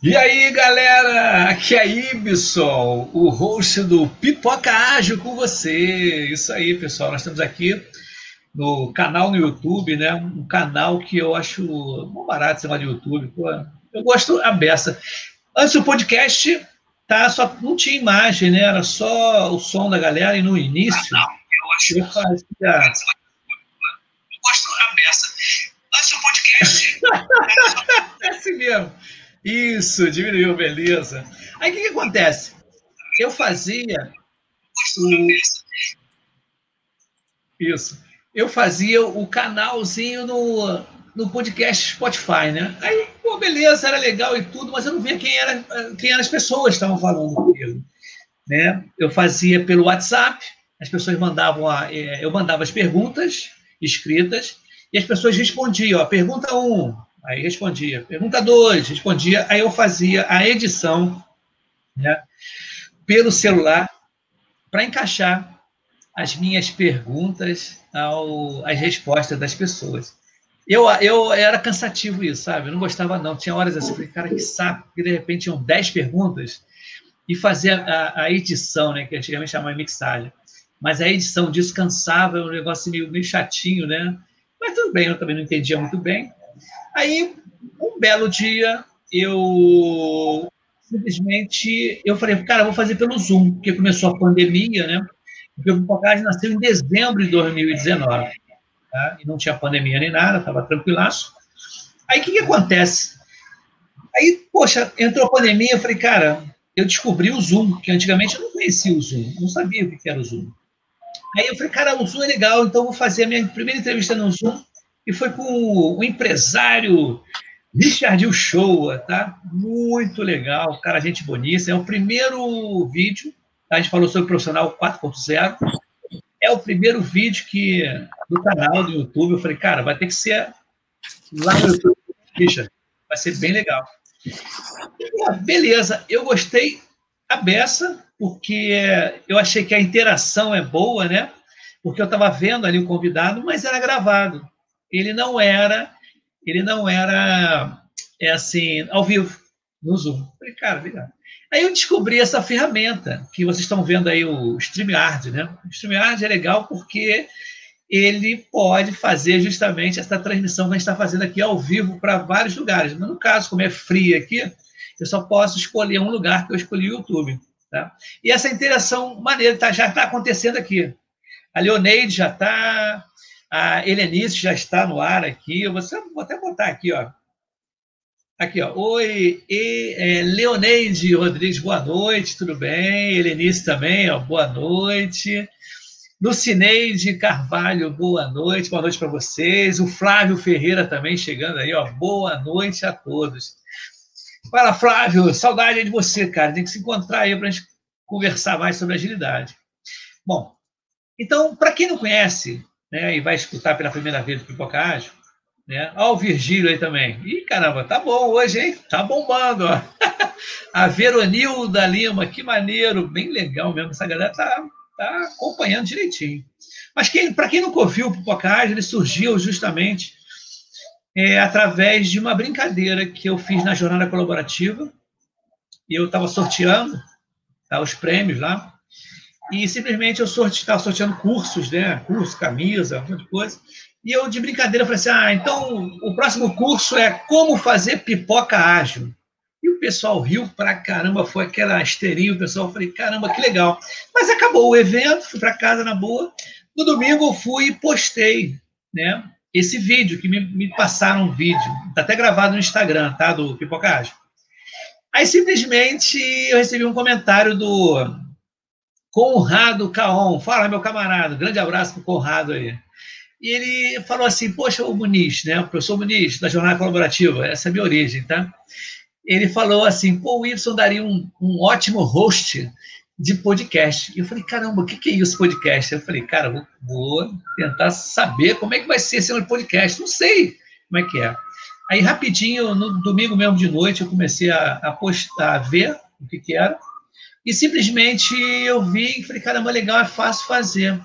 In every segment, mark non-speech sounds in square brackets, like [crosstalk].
E aí, galera, aqui é Ibson, o host do Pipoca Ágil com você. Isso aí, pessoal, nós estamos aqui no canal no YouTube, né? Um canal que eu acho bom barato esse de YouTube. Pô, eu gosto a beça. Antes do podcast, tá, só não tinha imagem, né? Era só o som da galera e no início ah, não, eu acho. Eu fazia... Eu gosto a beça. Antes do podcast. [laughs] é assim mesmo. Isso, diminuiu, beleza. Aí o que, que acontece? Eu fazia. Isso. Eu fazia o canalzinho no, no podcast Spotify, né? Aí, pô, beleza, era legal e tudo, mas eu não via quem, era, quem eram as pessoas que estavam falando comigo. Né? Eu fazia pelo WhatsApp, as pessoas mandavam, a, é, eu mandava as perguntas escritas e as pessoas respondiam. Ó, pergunta 1, um, Aí respondia. Pergunta 2, respondia. Aí eu fazia a edição né, pelo celular para encaixar as minhas perguntas ao, às respostas das pessoas. Eu, eu era cansativo isso, sabe? Eu não gostava, não. Tinha horas assim, falei, cara, que saco, que de repente tinham 10 perguntas e fazer a, a, edição, né? Que antigamente chamava mixagem. Mas a edição disso cansava, é um negócio meio, meio chatinho, né? Mas tudo bem, eu também não entendia muito bem. Aí, um belo dia, eu simplesmente eu falei, cara, vou fazer pelo Zoom, porque começou a pandemia, né? O Pipocagem nasceu em dezembro de 2019. Tá? E não tinha pandemia nem nada, estava tranquilaço. Aí o que, que acontece? Aí, poxa, entrou a pandemia, eu falei, cara, eu descobri o Zoom, que antigamente eu não conhecia o Zoom, não sabia o que era o Zoom. Aí eu falei, cara, o Zoom é legal, então vou fazer a minha primeira entrevista no Zoom e foi com o empresário Richard Uchoa, tá? Muito legal, cara, gente boníssima. É o primeiro vídeo, tá? a gente falou sobre o profissional 4.0. É o primeiro vídeo que do canal do YouTube. Eu falei, cara, vai ter que ser lá no YouTube, Richard. Vai ser bem legal. E, beleza, eu gostei a beça, porque eu achei que a interação é boa, né? Porque eu estava vendo ali o convidado, mas era gravado ele não era, ele não era, é assim, ao vivo, no Zoom. Falei, cara, legal. Aí eu descobri essa ferramenta, que vocês estão vendo aí, o StreamYard, né? O StreamYard é legal porque ele pode fazer justamente essa transmissão que a gente está fazendo aqui ao vivo para vários lugares. Mas no caso, como é free aqui, eu só posso escolher um lugar que eu escolhi o YouTube. Tá? E essa interação maneira tá, já está acontecendo aqui. A Leoneide já está, a Helenice já está no ar aqui. Eu vou, vou até botar aqui, ó. Aqui, ó. Oi, e, é, Leoneide Rodrigues, boa noite, tudo bem? Helenice também, ó, boa noite. Lucineide Carvalho, boa noite, boa noite para vocês. O Flávio Ferreira também chegando aí, ó. Boa noite a todos. Fala, Flávio, saudade de você, cara. Tem que se encontrar aí para a gente conversar mais sobre agilidade. Bom, então, para quem não conhece, né, e vai escutar pela primeira vez o Pipoca Ágil, né? Ó, o Virgílio aí também. Ih, caramba, tá bom hoje, hein? Tá bombando, ó. [laughs] A Veronilda Lima, que maneiro, bem legal mesmo. Essa galera tá, tá acompanhando direitinho. Mas quem, para quem nunca ouviu o Pipoca Ágil, ele surgiu justamente é, através de uma brincadeira que eu fiz na jornada colaborativa. E eu estava sorteando tá, os prêmios lá e simplesmente eu estava sorteando cursos, né? Curso, camisa, um monte de coisa. E eu, de brincadeira, falei assim: ah, então o próximo curso é como fazer pipoca ágil. E o pessoal riu pra caramba, foi aquela esteirinha, o pessoal, falei, caramba, que legal. Mas acabou o evento, fui para casa na boa. No domingo eu fui e postei, né? Esse vídeo, que me, me passaram um vídeo, está até gravado no Instagram, tá? Do Pipoca Ágil. Aí simplesmente eu recebi um comentário do Conrado Caon. Fala, meu camarada. Grande abraço para o Conrado aí. E ele falou assim: Poxa, o Muniz, né? O professor Muniz, da Jornada Colaborativa, essa é a minha origem, tá? Ele falou assim: Pô, o Y daria um, um ótimo host de podcast. E eu falei: Caramba, o que, que é isso, podcast? Eu falei: Cara, vou, vou tentar saber como é que vai ser esse podcast. Não sei como é que é. Aí, rapidinho, no domingo mesmo de noite, eu comecei a, a postar, a ver o que, que era. E simplesmente eu vi e falei, caramba, legal, é fácil fazer.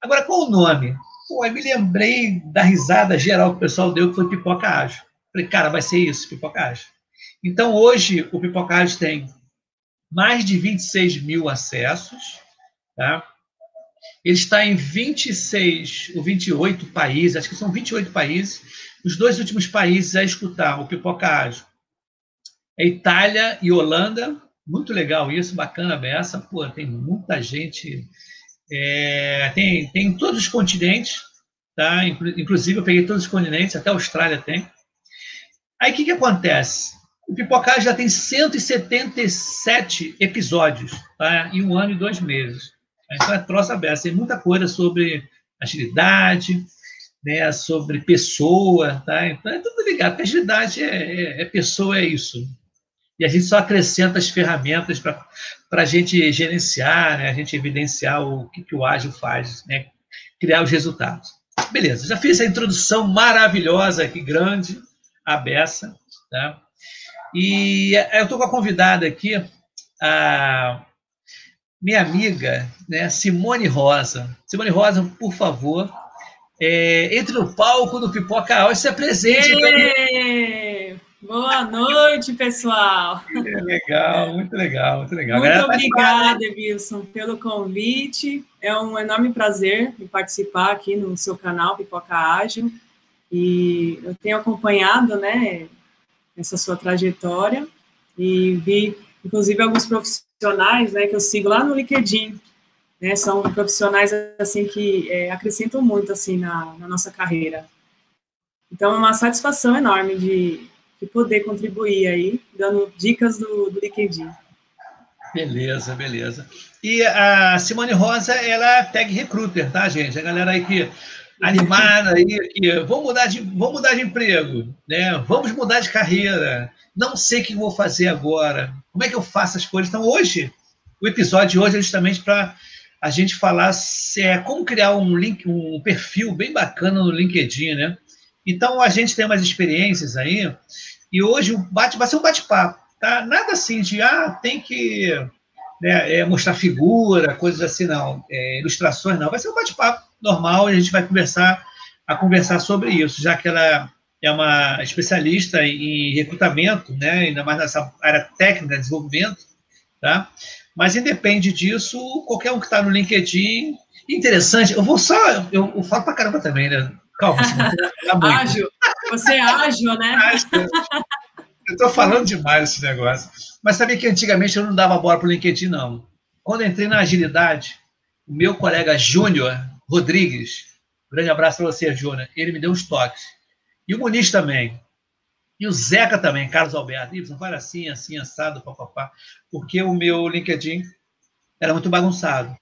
Agora, qual o nome? Pô, aí me lembrei da risada geral que o pessoal deu, que foi Pipoca Ágil. Falei, cara, vai ser isso, Pipoca Ágil. Então, hoje, o Pipocage tem mais de 26 mil acessos, tá? Ele está em 26 ou 28 países, acho que são 28 países. Os dois últimos países a escutar o Pipoca Ágil é Itália e Holanda. Muito legal isso, bacana beça. Pô, tem muita gente. É, tem, tem em todos os continentes, tá? Inclusive, eu peguei todos os continentes, até a Austrália tem. Aí o que, que acontece? O Pipocage já tem 177 episódios, tá? em um ano e dois meses. Então é troça aberta, tem muita coisa sobre agilidade, né, sobre pessoa, tá? Então é tudo ligado, porque agilidade é, é, é pessoa, é isso. E a gente só acrescenta as ferramentas para a gente gerenciar, né, a gente evidenciar o que, que o ágil faz, né, criar os resultados. Beleza, já fiz a introdução maravilhosa aqui, grande, a beça, tá? E eu estou com a convidada aqui, a minha amiga, né, Simone Rosa. Simone Rosa, por favor, é, entre no palco do Pipoca Áudio e se apresente. Boa noite, pessoal. É legal, muito legal, muito legal. Muito obrigada, Wilson, pelo convite. É um enorme prazer participar aqui no seu canal Pipoca Ágil. E eu tenho acompanhado, né, essa sua trajetória e vi, inclusive, alguns profissionais, né, que eu sigo lá no LinkedIn, né, são profissionais, assim, que é, acrescentam muito, assim, na, na, nossa carreira. Então, é uma satisfação enorme de, de poder contribuir aí, dando dicas do, do LinkedIn. Beleza, beleza. E a Simone Rosa, ela é tag recruiter, tá, gente? A galera aí que animada aí, aqui, vamos mudar de, vamos mudar de emprego, né? Vamos mudar de carreira. Não sei o que vou fazer agora. Como é que eu faço as coisas? Então, hoje, o episódio de hoje é justamente para a gente falar se é como criar um link, um perfil bem bacana no LinkedIn, né? Então, a gente tem umas experiências aí, e hoje bate, vai ser um bate-papo, tá? Nada assim de, ah, tem que né, é, mostrar figura, coisas assim, não. É, ilustrações, não. Vai ser um bate-papo normal e a gente vai conversar a conversar sobre isso, já que ela é uma especialista em recrutamento, né, ainda mais nessa área técnica, desenvolvimento, tá? Mas independe disso, qualquer um que está no LinkedIn, interessante. Eu vou só, eu, eu falo para caramba também, né? Calma, ágil. Você é ágil, né? Eu estou falando demais esse negócio. Mas sabia que antigamente eu não dava bola para o LinkedIn, não. Quando entrei na agilidade, o meu colega Júnior Rodrigues, grande abraço para você, Júnior, ele me deu uns toques. E o Muniz também. E o Zeca também, Carlos Alberto. Isso, fala assim, assim, assado, papapá. Porque o meu LinkedIn era muito bagunçado.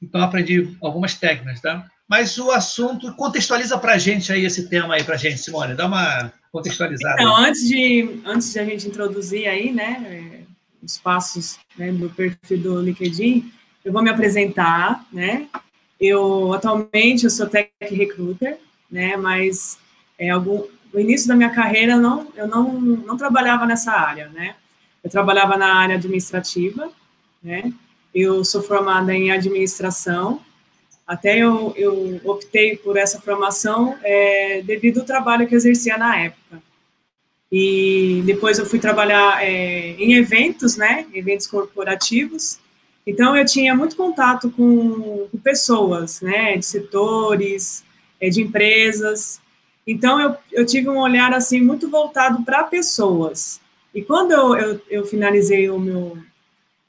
Então, aprendi algumas técnicas, tá? Mas o assunto, contextualiza para a gente aí esse tema aí para a gente, Simone. Dá uma contextualizada. Então, antes de, antes de a gente introduzir aí, né, os passos né, do perfil do LinkedIn, eu vou me apresentar, né? Eu, atualmente, eu sou tech recruiter, né, mas é, algum, no início da minha carreira, não, eu não, não trabalhava nessa área, né? Eu trabalhava na área administrativa, né? Eu sou formada em administração, até eu, eu optei por essa formação é, devido ao trabalho que exercia na época. E depois eu fui trabalhar é, em eventos, né, eventos corporativos. Então eu tinha muito contato com, com pessoas, né, de setores, é, de empresas. Então eu, eu tive um olhar assim muito voltado para pessoas. E quando eu, eu, eu finalizei o meu,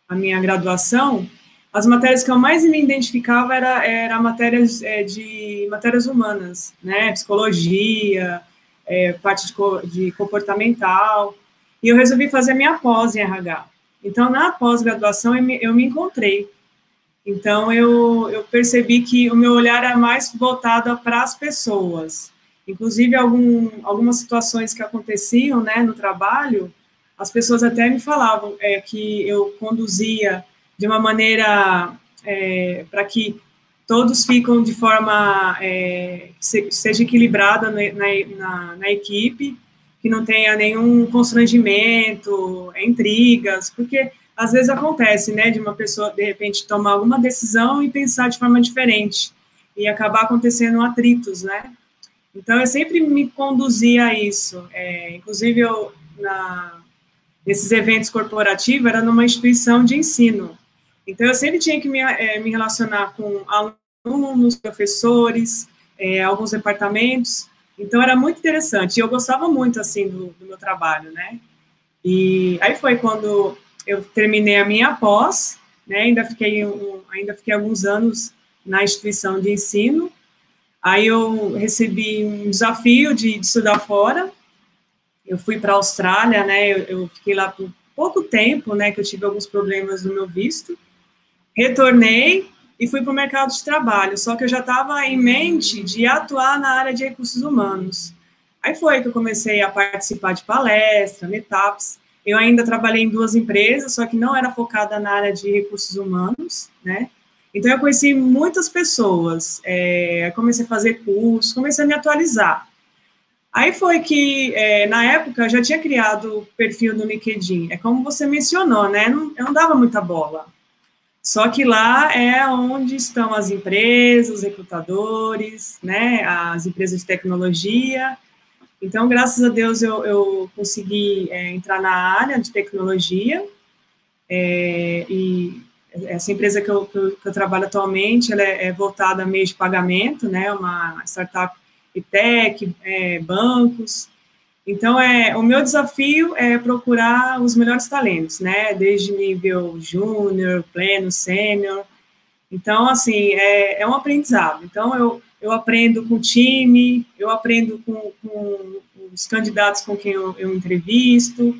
a minha graduação, as matérias que eu mais me identificava era, era matérias é, de matérias humanas, né, psicologia, é, parte de, de, comportamental, e eu resolvi fazer minha pós em RH. Então, na pós-graduação, eu, eu me, encontrei. Então, eu, eu percebi que o meu olhar era mais voltado para as pessoas. Inclusive, algum, algumas situações que aconteciam né, no trabalho, as pessoas até me falavam é, que eu conduzia de uma maneira é, para que todos ficam de forma é, seja equilibrada na, na, na, equipe, que não tenha nenhum constrangimento, intrigas, porque às vezes acontece, né, de uma pessoa de repente tomar alguma decisão e pensar de forma diferente e acabar acontecendo atritos, né? Então eu sempre me conduzia a isso. É, inclusive eu na nesses eventos corporativos, era numa instituição de ensino. Então, eu sempre tinha que me, é, me relacionar com alunos, professores, é, alguns departamentos. Então, era muito interessante. E eu gostava muito, assim, do, do meu trabalho, né? E aí foi quando eu terminei a minha pós, né? Ainda fiquei, um, ainda fiquei alguns anos na instituição de ensino. Aí eu recebi um desafio de, de estudar fora. Eu fui para a Austrália, né? Eu, eu, fiquei lá por pouco tempo, né? Que eu tive alguns problemas no meu visto retornei e fui para o mercado de trabalho, só que eu já estava em mente de atuar na área de recursos humanos. Aí foi que eu comecei a participar de palestras, meetups. Eu ainda trabalhei em duas empresas, só que não era focada na área de recursos humanos, né? Então eu conheci muitas pessoas, é, comecei a fazer cursos, comecei a me atualizar. Aí foi que, é, na época, eu já tinha criado o perfil no LinkedIn. É como você mencionou, né? Não, eu não dava muita bola. Só que lá é onde estão as empresas, os recrutadores, né, as empresas de tecnologia. Então, graças a Deus, eu, eu consegui é, entrar na área de tecnologia. É, e essa empresa que eu, que eu, que eu trabalho atualmente, ela é, é, voltada a meio de pagamento, né, uma startup e tech, é, bancos. Então, é, o meu desafio é procurar os melhores talentos, né? Desde nível júnior, pleno, sênior. Então, assim, é, é um aprendizado. Então, eu, eu aprendo com o time, eu aprendo com, com os candidatos com quem eu, eu entrevisto.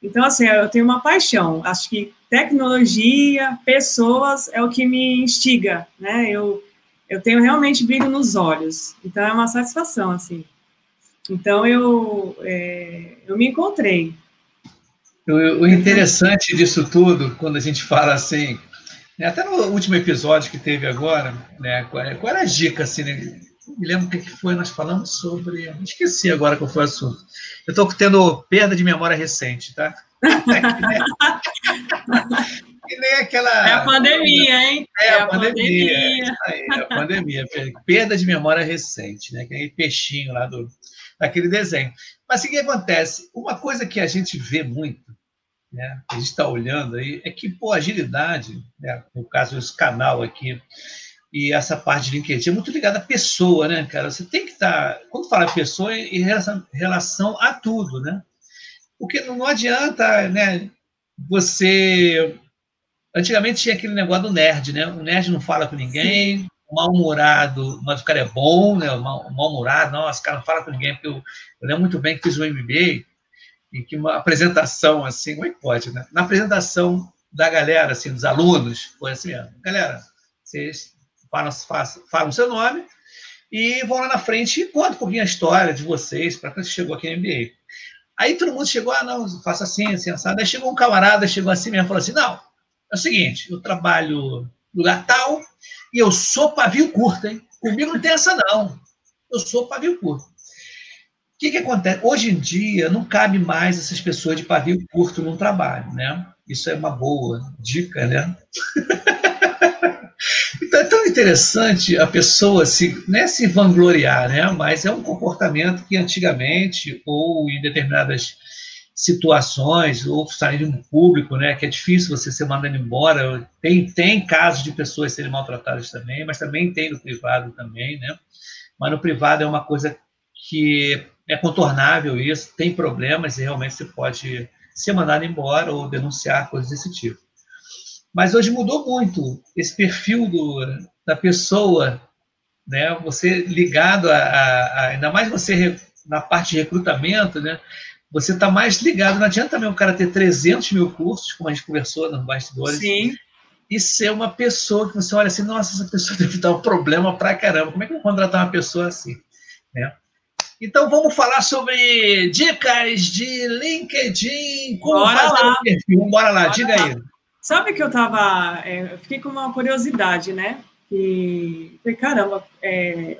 Então, assim, eu tenho uma paixão. Acho que tecnologia, pessoas é o que me instiga, né? Eu, eu tenho realmente brilho nos olhos. Então, é uma satisfação, assim. Então eu, é, eu me encontrei. O, o, interessante disso tudo, quando a gente fala assim, né, até no último episódio que teve agora, né, qual, qual era a dica? Assim, né, me lembro o que foi, nós falamos sobre. Esqueci agora qual foi o assunto. Eu estou tendo perda de memória recente, tá? [laughs] que nem aquela. É a pandemia, hein? É, é a, a, pandemia. pandemia. É, aí, é a pandemia. Perda de memória recente, né? Aquele peixinho lá do, daquele desenho. Mas o que acontece? Uma coisa que a gente vê muito, né, a gente está olhando aí, é que, pô, agilidade, né, no caso desse canal aqui, e essa parte de LinkedIn é muito ligada à pessoa, né, cara? Você tem que estar, tá, quando fala pessoa, em relação, relação a tudo, né? Porque não adianta, né, você Antigamente tinha aquele negócio do nerd, né? O nerd não fala com ninguém, mal-humorado, mas o cara é bom, né? Mal-humorado, nossa, cara não fala com ninguém, porque eu, eu lembro muito bem que fiz o MBA e que uma apresentação assim, como é que pode, né? Na apresentação da galera, assim, dos alunos, foi assim mesmo. Galera, vocês falam, falam, seu nome e vão lá na frente e contam um pouquinho a história de vocês, para quando você chegou aqui no MBA. Aí todo mundo chegou, ah, não, faça assim, assim, assado. Aí chegou um camarada, chegou assim mesmo, falou assim, não, é o seguinte, eu trabalho lugar tal, e eu sou pavio curto, hein? Comigo não tem essa, não. Eu sou pavio curto. O que, que acontece? Hoje em dia, não cabe mais essas pessoas de pavio curto no trabalho, né? Isso é uma boa dica, né? [laughs] então, é tão interessante a pessoa se, não é se vangloriar, né? Mas é um comportamento que antigamente, ou em determinadas situações, ou sair um público, né, que é difícil você ser mandado embora. Tem, tem casos de pessoas serem maltratadas também, mas também tem no privado também, né? Mas no privado é uma coisa que é contornável isso, tem problemas e realmente você pode ser mandado embora ou denunciar coisas desse tipo. Mas hoje mudou muito esse perfil do, da pessoa, né? Você ligado a, a, a ainda mais você na parte de recrutamento, né? Você está mais ligado. Não adianta também o cara ter 300 mil cursos, como a gente conversou nos bastidores, Sim. e ser uma pessoa que você olha assim, nossa, essa pessoa [laughs] deve dar um problema pra caramba. Como é que eu vou contratar uma pessoa assim? Né? Então, vamos falar sobre dicas de LinkedIn. Como Bora fazer lá. perfil. Bora lá, Bora diga lá. aí. Sabe que eu tava. É, eu fiquei com uma curiosidade, né? E falei, caramba, é,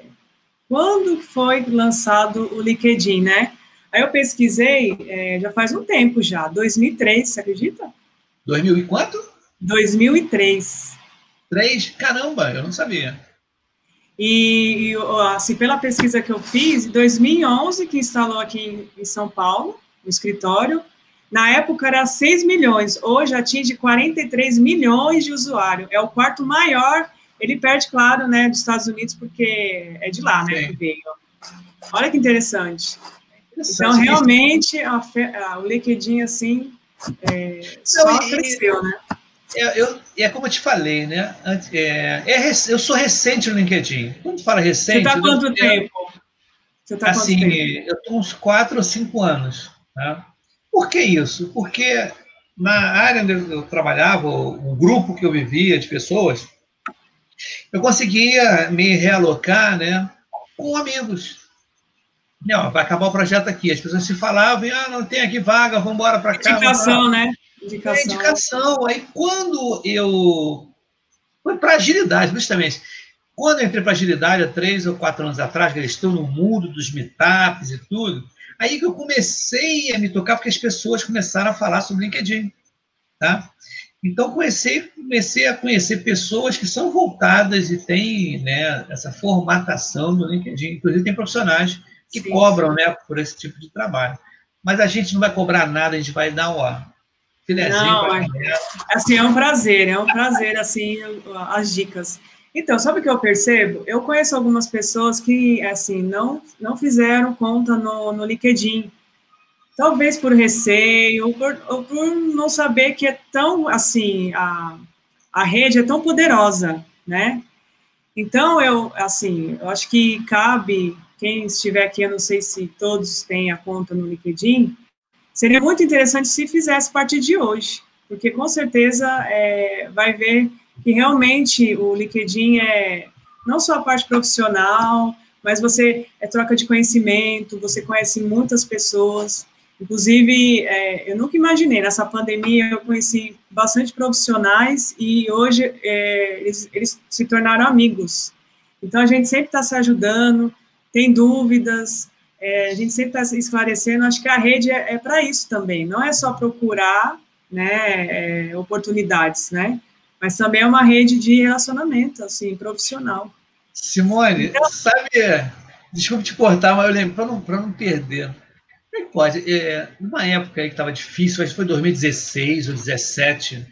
quando foi lançado o LinkedIn, né? Aí eu pesquisei, é, já faz um tempo já, 2003, você acredita? 2000 e quanto? 2003. Três? Caramba, eu não sabia. E, e, assim, pela pesquisa que eu fiz, em 2011, que instalou aqui em São Paulo, no escritório, Na época era 6 milhões, hoje atinge 43 milhões de usuários. É o quarto maior. Ele perde, claro, né, dos Estados Unidos, porque é de lá, né, que veio. Olha que interessante. Então, realmente, a, a, o LinkedIn, assim, é, só Não, cresceu, né? É, eu, é como eu te falei, né? É, é, eu sou recente no LinkedIn. Quando fala recente. Você está quanto eu, tempo? Você tá assim, quanto tempo? eu estou uns quatro ou cinco anos. Né? Por que isso? Porque na área onde eu trabalhava, o grupo que eu vivia de pessoas, eu conseguia me realocar né, com amigos. Não, vai acabar o projeto aqui. As pessoas se falavam, ah, não tem aqui vaga, vamos embora para cá. Indicação, né? Indicação. É, indicação. Aí quando eu. Foi para agilidade, justamente. Quando eu entrei para agilidade, há três ou quatro anos atrás, que eles estão no mundo dos meetups e tudo, aí que eu comecei a me tocar, porque as pessoas começaram a falar sobre LinkedIn. Tá? Então, comecei, comecei a conhecer pessoas que são voltadas e têm né, essa formatação do LinkedIn. Inclusive, tem profissionais que Sim. cobram né, por esse tipo de trabalho. Mas a gente não vai cobrar nada, a gente vai dar o filezinho. Não, é, assim, é um prazer, é um prazer, assim, as dicas. Então, sabe o que eu percebo? Eu conheço algumas pessoas que, assim, não, não fizeram conta no, no LinkedIn. Talvez por receio, ou por, ou por não saber que é tão, assim, a, a rede é tão poderosa, né? Então, eu, assim, eu acho que cabe quem estiver aqui, eu não sei se todos têm a conta no LinkedIn, seria muito interessante se fizesse a partir de hoje, porque com certeza é, vai ver que realmente o LinkedIn é não só a parte profissional, mas você é troca de conhecimento, você conhece muitas pessoas. Inclusive, é, eu nunca imaginei, nessa pandemia eu conheci bastante profissionais e hoje é, eles, eles se tornaram amigos. Então, a gente sempre está se ajudando, tem dúvidas, é, a gente sempre está esclarecendo, acho que a rede é, é para isso também, não é só procurar né, é, oportunidades, né, mas também é uma rede de relacionamento, assim, profissional. Simone, então, sabe, desculpa te cortar, mas eu lembro, para não, não perder, como é que pode? É, numa época que estava difícil, acho que foi 2016 ou 2017,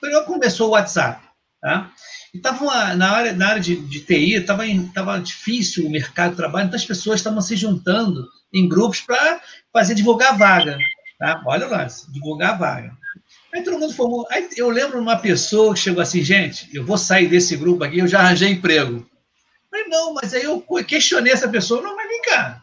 foi logo começou o WhatsApp, tá? E tava na área, na área de, de TI, estava tava difícil o mercado de trabalho, então as pessoas estavam se juntando em grupos para fazer divulgar vaga. Tá? Olha lá, divulgar vaga. Aí todo mundo formou. Aí eu lembro uma pessoa que chegou assim, gente, eu vou sair desse grupo aqui, eu já arranjei emprego. Mas não, mas aí eu questionei essa pessoa, não, mas vem cá,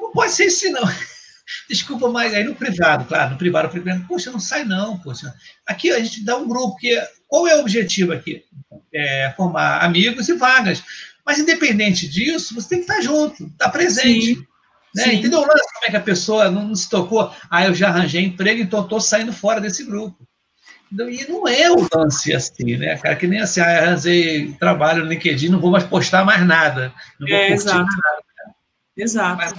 não pode ser assim, não. [laughs] Desculpa, mas aí no privado, claro, no privado, eu falei, poxa, não sai não, poxa. Aqui a gente dá um grupo que qual é o objetivo aqui? É formar amigos e vagas. Mas, independente disso, você tem que estar junto, estar presente. Sim. Né? Sim. Entendeu? Como é que a pessoa não, não se tocou? Ah, eu já arranjei emprego, então estou saindo fora desse grupo. Então, e não é o lance assim, né, cara? Que nem assim, ah, arranjei trabalho no LinkedIn, não vou mais postar mais nada. Não vou é, exato. nada. Exato.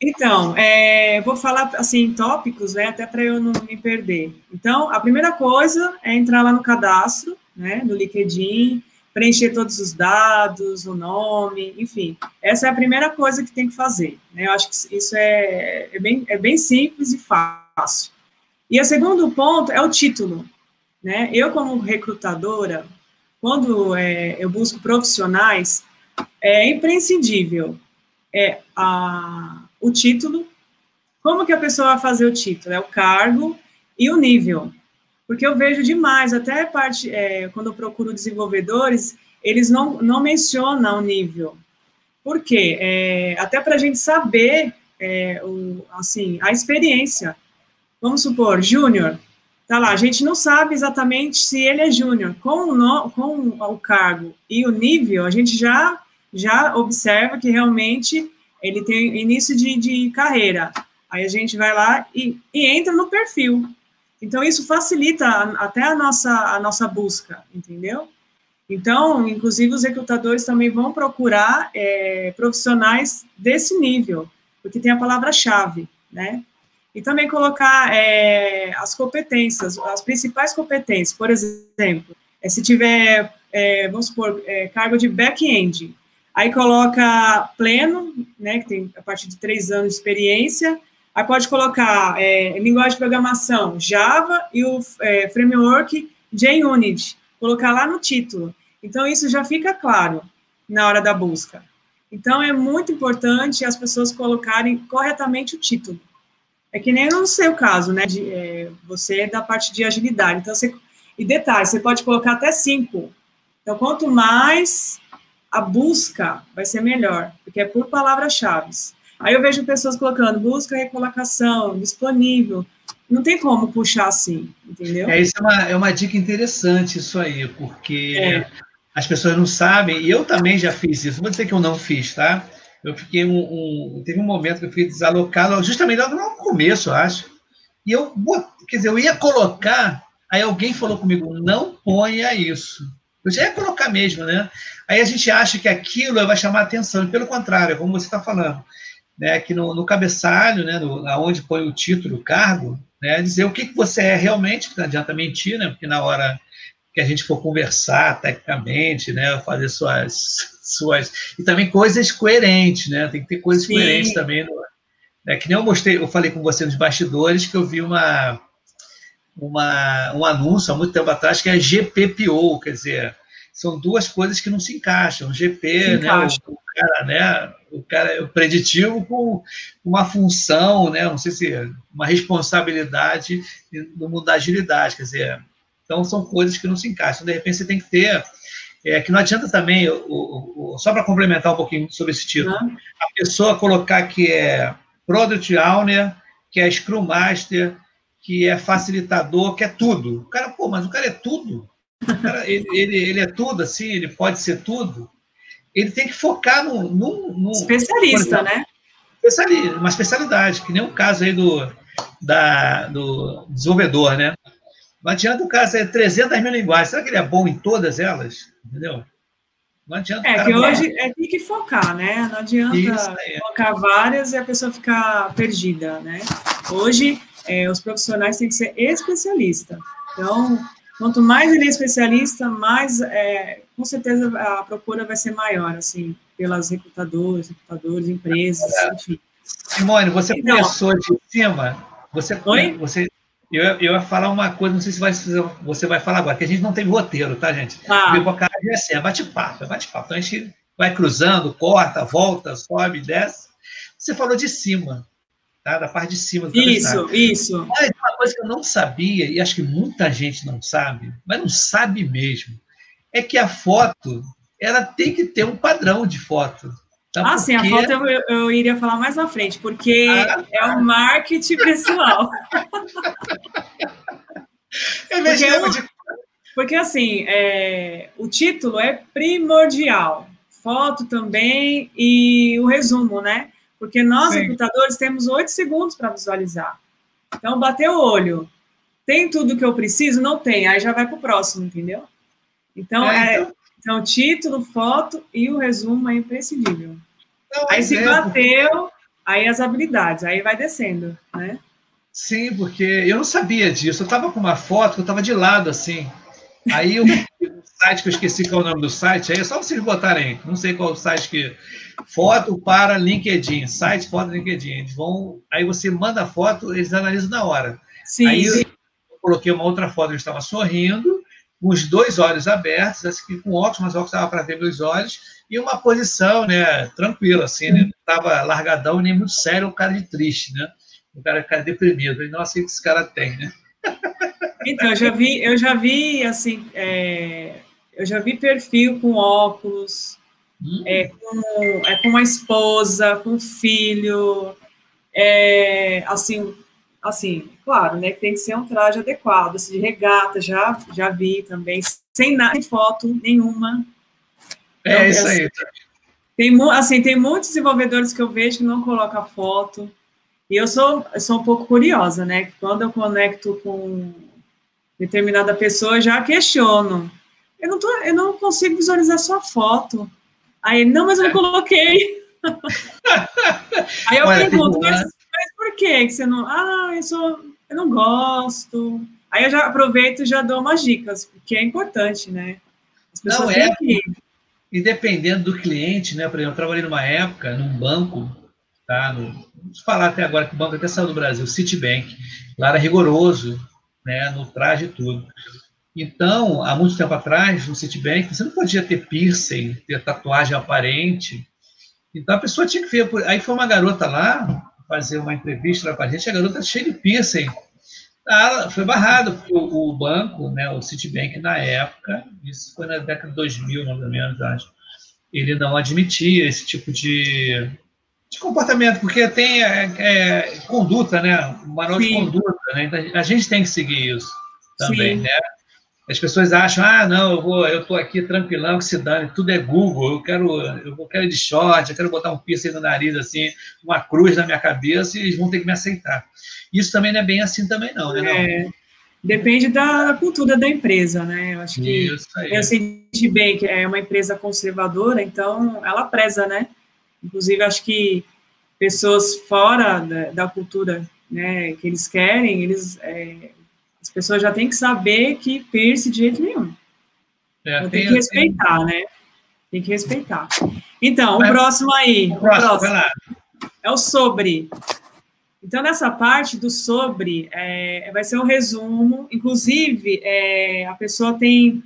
Então, é, vou falar assim tópicos, né, até para eu não me perder. Então, a primeira coisa é entrar lá no cadastro, né, no LinkedIn, preencher todos os dados, o nome, enfim. Essa é a primeira coisa que tem que fazer. Né? Eu acho que isso é, é, bem, é bem simples e fácil. E o segundo ponto é o título. Né? Eu, como recrutadora, quando é, eu busco profissionais, é imprescindível é a, o título. Como que a pessoa vai fazer o título? É o cargo e o nível. Porque eu vejo demais, até parte, é, quando eu procuro desenvolvedores, eles não, não mencionam o nível. Por quê? É, até para a gente saber, é, o, assim, a experiência. Vamos supor, júnior, tá lá, a gente não sabe exatamente se ele é júnior. Com, com o cargo e o nível, a gente já já observa que realmente ele tem início de, de carreira. Aí a gente vai lá e, e entra no perfil. Então, isso facilita até a nossa, a nossa busca, entendeu? Então, inclusive, os recrutadores também vão procurar é, profissionais desse nível, porque tem a palavra-chave, né? E também colocar é, as competências, as principais competências. Por exemplo, é, se tiver, é, vamos supor, é, cargo de back-end, Aí coloca pleno, né, que tem a partir de três anos de experiência, Aí pode colocar é, linguagem de programação Java e o é, framework JUnit, colocar lá no título. Então, isso já fica claro na hora da busca. Então, é muito importante as pessoas colocarem corretamente o título. É que nem no seu caso, né? De, é, você é da parte de agilidade. Então, você, e detalhe, você pode colocar até cinco. Então, quanto mais a busca, vai ser melhor, porque é por palavras-chave. Aí eu vejo pessoas colocando busca, recolocação, disponível. Não tem como puxar assim, entendeu? É, isso é uma, é uma dica interessante, isso aí, porque é. as pessoas não sabem, e eu também já fiz isso. Vou dizer que eu não fiz, tá? Eu fiquei um, um teve um momento que eu fiquei desalocado, justamente logo no começo, eu acho. E eu, quer dizer, eu ia colocar, aí alguém falou comigo, não ponha isso. Eu já ia colocar mesmo, né? Aí a gente acha que aquilo vai chamar atenção, pelo contrário, como você está falando, né, que no, no cabeçalho, né, no, onde põe o título, o cargo, né, dizer o que, que você é realmente, não adianta mentir, né, porque na hora que a gente for conversar tecnicamente, né, fazer suas, suas e também coisas coerentes, né, tem que ter coisas Sim. coerentes também, no, né, que nem eu mostrei, eu falei com você nos bastidores que eu vi uma, uma um anúncio há muito tempo atrás que é GPPO, quer dizer, são duas coisas que não se encaixam. O GP, se né, o, o, cara, né, o cara é o preditivo com uma função, né, não sei se uma responsabilidade no mundo da agilidade, quer dizer, então, são coisas que não se encaixam. De repente, você tem que ter. É, que não adianta também, o, o, o só para complementar um pouquinho sobre esse título, uhum. a pessoa colocar que é Product Owner, que é Scrum Master, que é facilitador, que é tudo. O cara, pô, mas o cara é tudo. Cara, [laughs] ele, ele, ele, é tudo, assim, ele pode ser tudo. Ele tem que focar no. no, no Especialista, exemplo, né? Especialista, uma especialidade, que nem o caso aí do, da, do desenvolvedor, né? Não adianta o cara ser 300 mil linguagens. Será que ele é bom em todas elas? Entendeu? Não adianta. É que hoje é, tem que focar, né? Não adianta colocar várias e a pessoa ficar perdida, né? Hoje, é, os profissionais têm que ser especialistas. Então, quanto mais ele é especialista, mais, é, com certeza, a procura vai ser maior, assim, pelas recrutadoras, recrutadores, empresas, é. enfim. Simone, você então, começou de cima, você, Oi? você eu, eu ia falar uma coisa, não sei se vai, você vai falar agora, que a gente não tem roteiro, tá, gente? Ah. O é assim, é bate-papo, é bate-papo. Então a gente vai cruzando, corta, volta, sobe, desce. Você falou de cima, tá? Da parte de cima do Isso, isso. Mas uma coisa que eu não sabia, e acho que muita gente não sabe, mas não sabe mesmo, é que a foto, ela tem que ter um padrão de foto. Tá? Ah, porque... sim, a foto eu, eu, iria falar mais na frente, porque ah, é o marketing pessoal. [laughs] é porque, eu, de... porque assim, é, o título é primordial, foto também e o resumo, né? Porque nós, sim. recrutadores, temos oito segundos para visualizar. Então, bater o olho. Tem tudo que eu preciso? Não tem. Aí já vai para o próximo, entendeu? Então, é, é então... Então, título, foto e o resumo é imprescindível. Não, aí se é, bateu, aí as habilidades, aí vai descendo, né? Sim, porque eu não sabia disso. Eu estava com uma foto que eu estava de lado, assim. Aí o [laughs] site que eu esqueci qual é o nome do site, aí é só vocês botarem, não sei qual é o site que. Foto para LinkedIn, site foto LinkedIn. Eles vão. Aí você manda a foto, eles analisam na hora. Sim. Aí eu coloquei uma outra foto, eu estava sorrindo, com os dois olhos abertos, assim, com óculos, mas óculos estava para ver meus olhos, e uma posição, né, tranquila, assim, né, estava largadão, nem muito sério, um cara de triste, né, um cara, cara deprimido, e nossa, o que esse cara tem, né? [laughs] Então, eu já vi, eu já vi, assim, é, eu já vi perfil com óculos, hum. é, com, é, com uma esposa, com filho, é, assim, assim, claro, né, que tem que ser um traje adequado, assim, de regata, já, já vi também, sem nada, sem foto nenhuma. É então, isso aí. Tem, assim, tem muitos desenvolvedores que eu vejo que não colocam foto, e eu sou, eu sou um pouco curiosa, né, que quando eu conecto com determinada pessoa, eu já questiono. Eu não, tô, eu não consigo visualizar sua foto. Aí, não, mas eu não coloquei. [laughs] Aí eu Olha, pergunto, mas mas por que você não. Ah, eu, sou, eu não gosto. Aí eu já aproveito e já dou umas dicas, porque é importante, né? As pessoas não, é. Que... E dependendo do cliente, né? Por exemplo, eu trabalhei numa época, num banco, tá? No, vamos falar até agora que o banco até saiu do Brasil, Citibank. Lá era rigoroso, né? No traje e tudo. Então, há muito tempo atrás, no Citibank, você não podia ter piercing, ter tatuagem aparente. Então, a pessoa tinha que ver. Aí foi uma garota lá fazer uma entrevista lá com a gente, a garota cheia de piercing. Ah, foi barrado, porque o, o, banco, né, o Citibank, na época, isso foi na década de 2000, mais ou menos, acho, ele não admitia esse tipo de, de comportamento, porque tem é, é, conduta, né? Manual Sim. de conduta, né? Então, a gente tem que seguir isso também, Sim. né? As pessoas acham, ah, não, eu vou, eu tô aqui tranquilão, que se dane, tudo é Google, eu quero, eu quero ir de short, eu quero botar um piercing no nariz, assim, uma cruz na minha cabeça, e eles vão ter que me aceitar. Isso também não é bem assim também, não, né? É, depende da cultura da empresa, né? Eu acho que eu senti bem que é uma empresa conservadora, então ela preza, né? Inclusive, acho que pessoas fora da, da cultura né, que eles querem, eles é, pessoas já têm que saber que piercing de jeito nenhum. É, então, tem, tem, que respeitar, tem... né? Tem que respeitar. Então, Mas, o próximo aí. O próximo, o próximo é o sobre. Então, nessa parte do sobre, é, vai ser um resumo. Inclusive, é, a pessoa tem,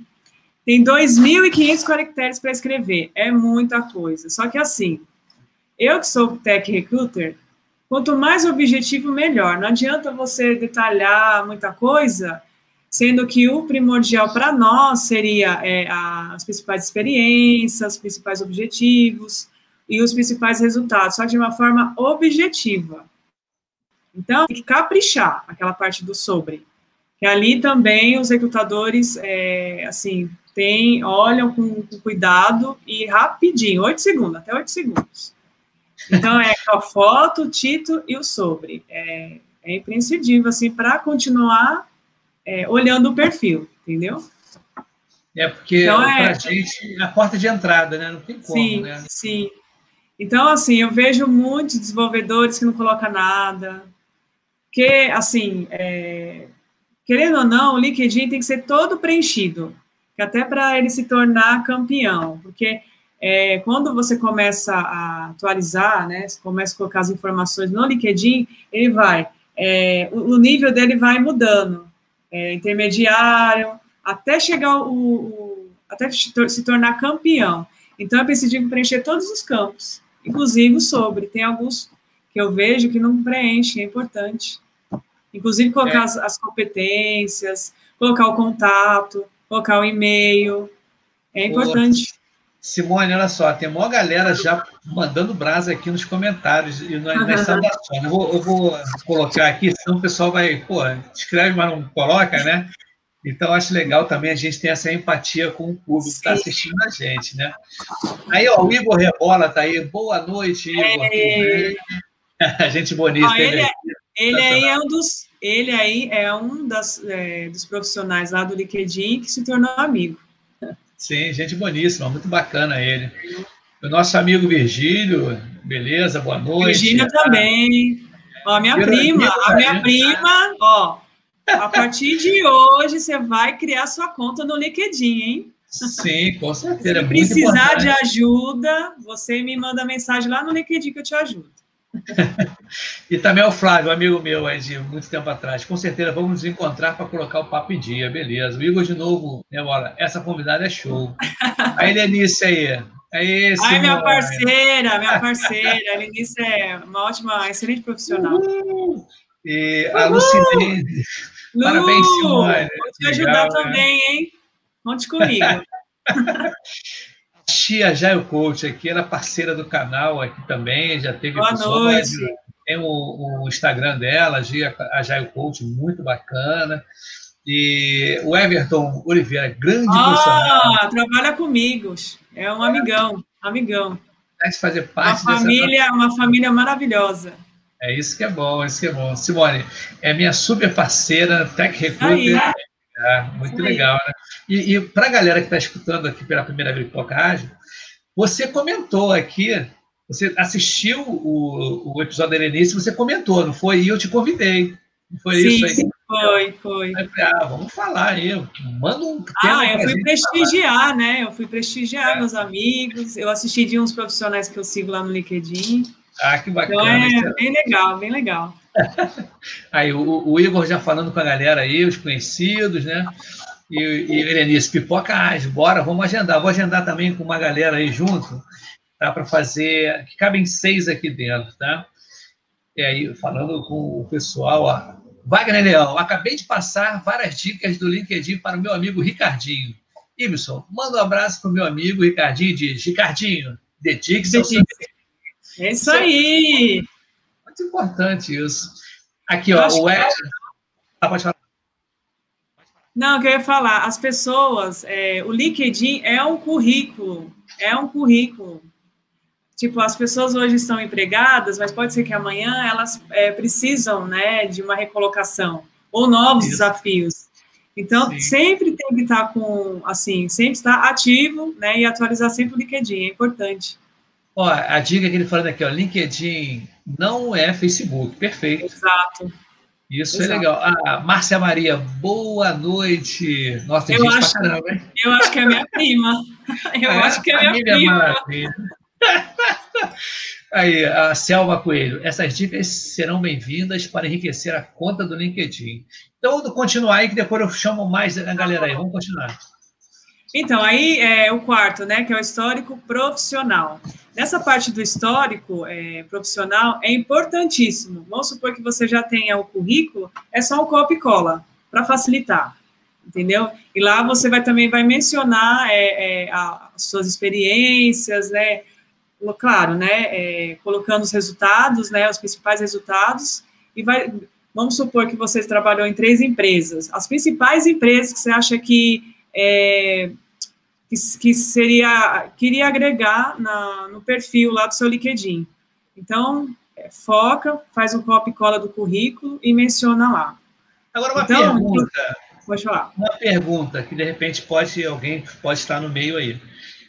tem 2.500 caracteres para escrever. É muita coisa. Só que, assim, eu que sou tech recruiter, Quanto mais objetivo, melhor. Não adianta você detalhar muita coisa, sendo que o primordial para nós seria é, as principais experiências, os principais objetivos e os principais resultados, só de uma forma objetiva. Então, tem que caprichar aquela parte do sobre. Que ali também os recrutadores, é, assim, tem, olham com, com cuidado e rapidinho, oito segundos, até oito segundos. Então, é a foto, o título e o sobre. É, é imprescindível, assim, para continuar é, olhando o perfil, entendeu? É porque então, é, para a gente é a porta de entrada, né? Não tem como, sim, né? Sim. Então, assim, eu vejo muitos desenvolvedores que não colocam nada, que, assim, é, querendo ou não, o LinkedIn tem que ser todo preenchido, até para ele se tornar campeão, porque é, quando você começa a atualizar, né, você começa a colocar as informações no LinkedIn, ele vai, é, o, o, nível dele vai mudando, é, intermediário, até chegar o, o, até se tornar campeão. Então, é preciso preencher todos os campos, inclusive o sobre. Tem alguns que eu vejo que não preenchem, é importante. Inclusive, colocar é. as, as competências, colocar o contato, colocar o e-mail, é importante. Simone, olha só, tem uma galera já mandando brasa aqui nos comentários e nas, nas saudações. Eu vou, eu vou, colocar aqui, senão o pessoal vai, pô, escreve, mas não coloca, né? Então, acho legal também a gente ter essa empatia com o público que está assistindo a gente, né? Aí, ó, o Igor Rebola está aí. Boa noite, Igor. É... [laughs] gente bonita. Ah, ele, é, ele aí é um dos, ele aí é um das, é, dos profissionais lá do LinkedIn que se tornou amigo. Sim, gente boníssima, muito bacana ele. O nosso amigo Virgílio, beleza, boa noite. Virgílio também. Ó, a minha prima, a minha prima, ó, a partir de hoje você vai criar sua conta no LinkedIn, hein? Sim, com certeza. Se precisar de ajuda, você me manda mensagem lá no LinkedIn que eu te ajudo. [laughs] e também o Flávio, amigo meu aí de muito tempo atrás. Com certeza vamos nos encontrar para colocar o papo em dia, beleza. O Igor de novo, né, Bola? Essa convidada é show. A [laughs] Helenice aí. Aí, Ai, minha parceira, minha parceira. A Helenice é uma ótima, excelente profissional. Uhul. E a Lucinei. Parabéns, Simone. Vou te ajudar Legal, também, né? hein? Conte comigo. [laughs] Tia Jaio Coach aqui, ela é parceira do canal aqui também, já teve Boa noite. Tem o, o, Instagram dela, a Jaio Coach, muito bacana. E o Everton Oliveira, grande ah, profissional. trabalha comigo, é um amigão, amigão. Vai fazer parte uma família, dessa... uma família maravilhosa. É isso que é bom, é isso que é bom. Simone, é minha super parceira, Tech Recruiter. É, muito legal, né? E, e para a galera que está escutando aqui pela primeira vez Rádio, você comentou aqui, você assistiu o, o episódio da Erenice, você comentou, não foi? E eu te convidei. Não foi Sim, isso aí? Foi, foi. Aí, ah, vamos falar aí, manda um Ah, eu fui prestigiar, falar. né? Eu fui prestigiar é. meus amigos, eu assisti de uns profissionais que eu sigo lá no LinkedIn. Ah, que bacana. Então é bem legal, bem legal. [laughs] aí, o, o, Igor já falando com a galera aí, os conhecidos, né? E, e Helenice, pipoca bora, vamos agendar. Vou agendar também com uma galera aí junto, tá? Para fazer, que cabem seis aqui dentro, tá? E aí, falando com o pessoal, ó, Wagner Leão, acabei de passar várias dicas do LinkedIn para o meu amigo Ricardinho. Ibson, manda um abraço para o meu amigo Ricardinho e diz, Ricardinho, dedique-se ao seu... É isso aí! Muito importante isso. Aqui, ó, o Ed... Ah, pode falar. Não, que eu ia falar, as pessoas, é, o LinkedIn é um currículo, é um currículo. Tipo, as pessoas hoje estão empregadas, mas pode ser que amanhã elas é, precisam, né, de uma recolocação ou novos Isso. desafios. Então, Sim. sempre tem que estar com, assim, sempre estar ativo, né, e atualizar sempre o LinkedIn, é importante. Ó, a dica que ele falando aqui, ó, LinkedIn não é Facebook, perfeito. Exato. Isso é Exato. é legal. Ah, Márcia Maria, boa noite. Nossa, tem eu gente acho, pra caramba, hein? Eu acho que é minha prima. [laughs] Eu é, acho que é minha prima. Maravilha. Aí, a Selma Coelho, essas dicas serão bem-vindas para enriquecer a conta do LinkedIn. Então, vou continuar aí, que depois eu chamo mais a galera aí. Vamos continuar. Então, aí é o quarto, né, que é o histórico profissional. Nessa parte do histórico é, profissional é importantíssimo. Vamos supor que você já tenha o currículo, é só um copy e cola, para facilitar, entendeu? E lá você vai também vai mencionar é, é, as suas experiências, né, claro, né, é, colocando os resultados, né, os principais resultados, e vai, vamos supor que você trabalhou em três empresas, as principais empresas que você acha que, é, que, que, seria, queria agregar na, no perfil lá do seu LinkedIn. Então, é, foca, faz um copy cola do currículo e menciona lá. Agora, uma então, pergunta. Pode falar. Uma pergunta que, de repente, pode alguém pode estar no meio aí.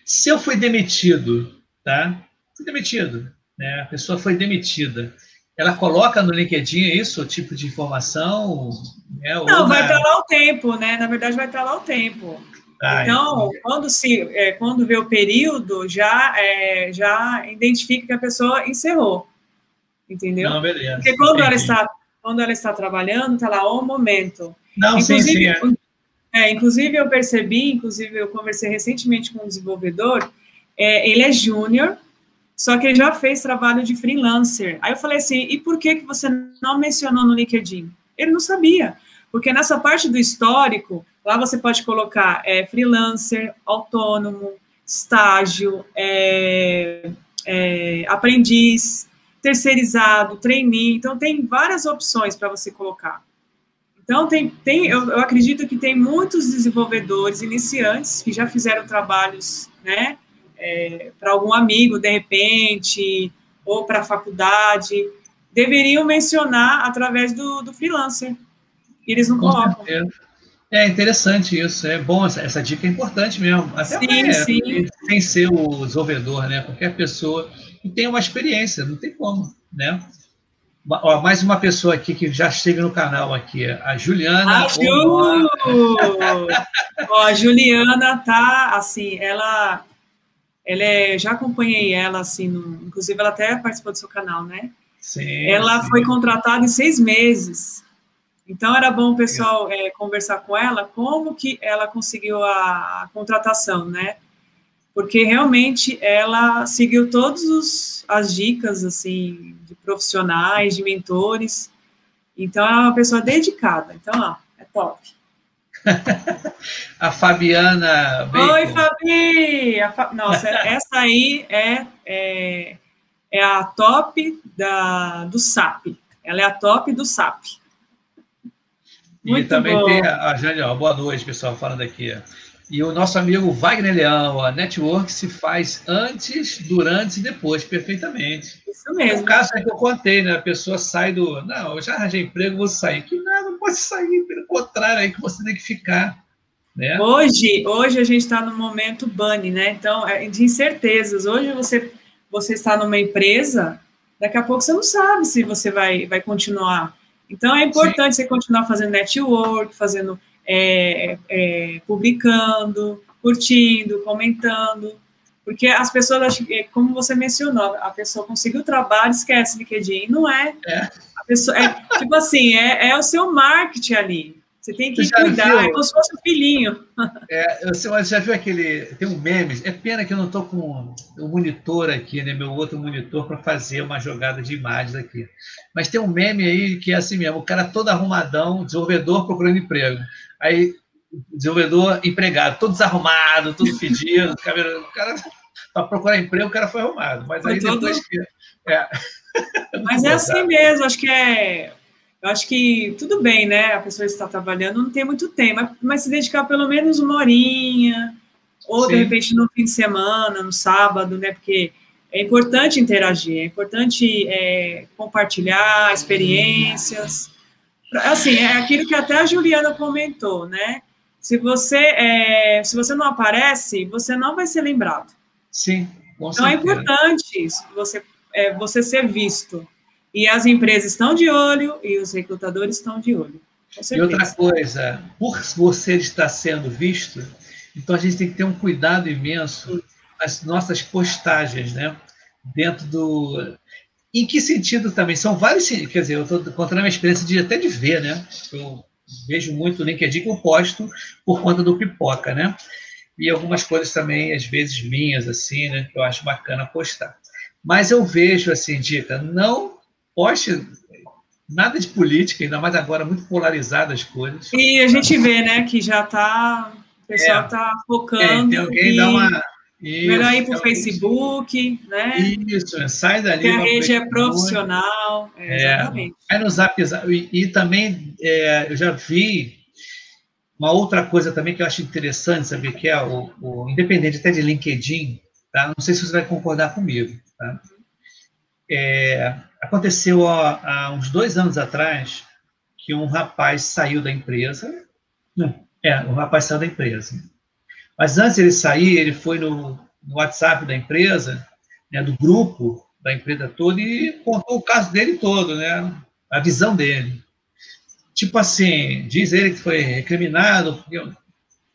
Se eu fui demitido tá? Fui demitido, né? A pessoa foi demitida. Ela coloca no LinkedIn isso, o tipo de informação? Né? Não, vai estar lá o tempo, né? Na verdade, vai estar lá o tempo. Ah, então, quando se é, quando vê o período, já é, já identifica que a pessoa encerrou, entendeu? Não, beleza. Porque quando ela está quando ela está trabalhando, está lá o momento. Não, inclusive, sim, sim. É. é. inclusive eu percebi, inclusive eu conversei recentemente com um desenvolvedor é, ele é júnior, só que ele já fez trabalho de freelancer. Aí eu falei assim, e por que, que você não mencionou no LinkedIn? Ele não sabia, porque nessa parte do histórico, lá você pode colocar é, freelancer, autônomo, estágio, é, é, aprendiz, terceirizado, trainee, então tem várias opções para você colocar. Então, tem, tem, eu, eu acredito que tem muitos desenvolvedores iniciantes que já fizeram trabalhos, né, é, para algum amigo, de repente, ou para a faculdade, deveriam mencionar através do, do freelancer. Eles não Com colocam. Certeza. É interessante isso, é bom, essa, essa dica é importante mesmo. Até sim, é, sim. sem ser o desenvolvedor, né? Qualquer pessoa que tem uma experiência, não tem como, né? Ó, mais uma pessoa aqui que já esteve no canal aqui, a Juliana. A Ju! [laughs] Ó, a Juliana tá assim, ela ela é, já acompanhei ela, assim, no, inclusive ela até participou do seu canal, né? Sim. Ela sim. foi contratada em seis meses. Então era bom o pessoal é, conversar com ela como que ela conseguiu a, a, contratação, né? Porque realmente ela seguiu todas as dicas assim de profissionais, de mentores. Então é uma pessoa dedicada. Então, ó, é top. [laughs] a Fabiana. Bacon. Oi, Fabi! Fa... Nossa, [laughs] essa aí é, é, é, a top da, do SAP. Ela é a top do SAP. Muito e também bom. tem a, Jane, ó, boa noite, pessoal, falando aqui. E o nosso amigo Wagner Leão, a network se faz antes, durante e depois, perfeitamente. Isso mesmo. O caso é que eu contei, né? A pessoa sai do. Não, eu já arranjei emprego, vou sair. Que nada, não pode sair, pelo contrário, aí que você tem que ficar. Né? Hoje, hoje a gente está no momento bunny, né? Então, é de incertezas. Hoje você, você está numa empresa, daqui a pouco você não sabe se você vai, vai continuar. Então, é importante Sim. você continuar fazendo network, fazendo é, é, publicando, curtindo, comentando, Porque as pessoas acham que, como você mencionou, a pessoa conseguiu o trabalho, esquece LinkedIn. Não é. é. A pessoa, é tipo assim, é, é o seu marketing ali. Você tem que cuidar, viu? é como se fosse um filhinho. [laughs] É, você já viu aquele. Tem um meme. É pena que eu não estou com o um monitor aqui, né? Meu outro monitor para fazer uma jogada de imagens aqui. Mas tem um meme aí que é assim mesmo: o cara todo arrumadão, desenvolvedor procurando emprego. Aí, desenvolvedor empregado, todo desarrumado, todo pedido. [laughs] o cara, [laughs] para procurar emprego, o cara foi arrumado. Mas aí foi depois todo... que. É. Mas é assim mesmo, acho que é eu acho que tudo bem, né? A pessoa está trabalhando, não tem muito tempo, mas, se dedicar pelo menos uma horinha, ou Sim. de repente no fim de semana, no sábado, né? Porque é importante interagir, é importante é, compartilhar experiências. Assim, é aquilo que até a Juliana comentou, né? Se você, é, se você não aparece, você não vai ser lembrado. Sim, com Então é importante você, é, você ser visto. E as empresas estão de olho e os recrutadores estão de olho. E outra coisa, por você estar sendo visto, então a gente tem que ter um cuidado imenso nas nossas postagens, né? Dentro do. Em que sentido também? São vários. Quer dizer, eu estou contando a minha experiência de até de ver, né? Eu vejo muito o LinkedIn que eu posto por conta do pipoca, né? E algumas coisas também, às vezes, minhas, assim, né? Que eu acho bacana postar. Mas eu vejo, assim, dica, não poste nada de política, ainda mais agora, muito polarizada as coisas. E a gente vê, né, que já está, o pessoal está é, focando. É, tem alguém dá uma. Isso, melhor ir para o Facebook, né? Isso, sai dali. Que a rede é profissional. É, é, exatamente. Vai no zap, e, e também é, eu já vi uma outra coisa também que eu acho interessante, saber que é o, o, independente até de LinkedIn, tá? Não sei se você vai concordar comigo, tá? É, aconteceu há, há, uns dois anos atrás que um rapaz saiu da empresa. É, um rapaz saiu da empresa. Mas antes ele sair, ele foi no, no WhatsApp da empresa, né, do grupo da empresa toda, e contou o caso dele todo, né, a visão dele. Tipo assim, diz ele que foi recriminado.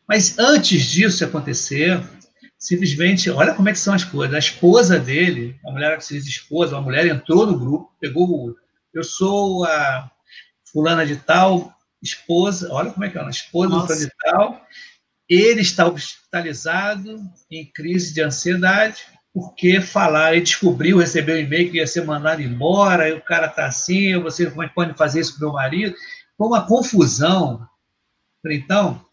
Mas antes disso acontecer, simplesmente, olha como é que são as coisas. A esposa dele, a mulher que se diz esposa, uma mulher entrou no grupo, pegou o. Eu sou a fulana de tal, esposa, olha como é que é, a esposa Nossa. do fulano de tal. Ele está hospitalizado em crise de ansiedade, porque falar, ele descobriu, recebeu um e-mail que ia ser mandado embora, e o cara está assim, você pode fazer isso com meu marido. Foi uma confusão. Então,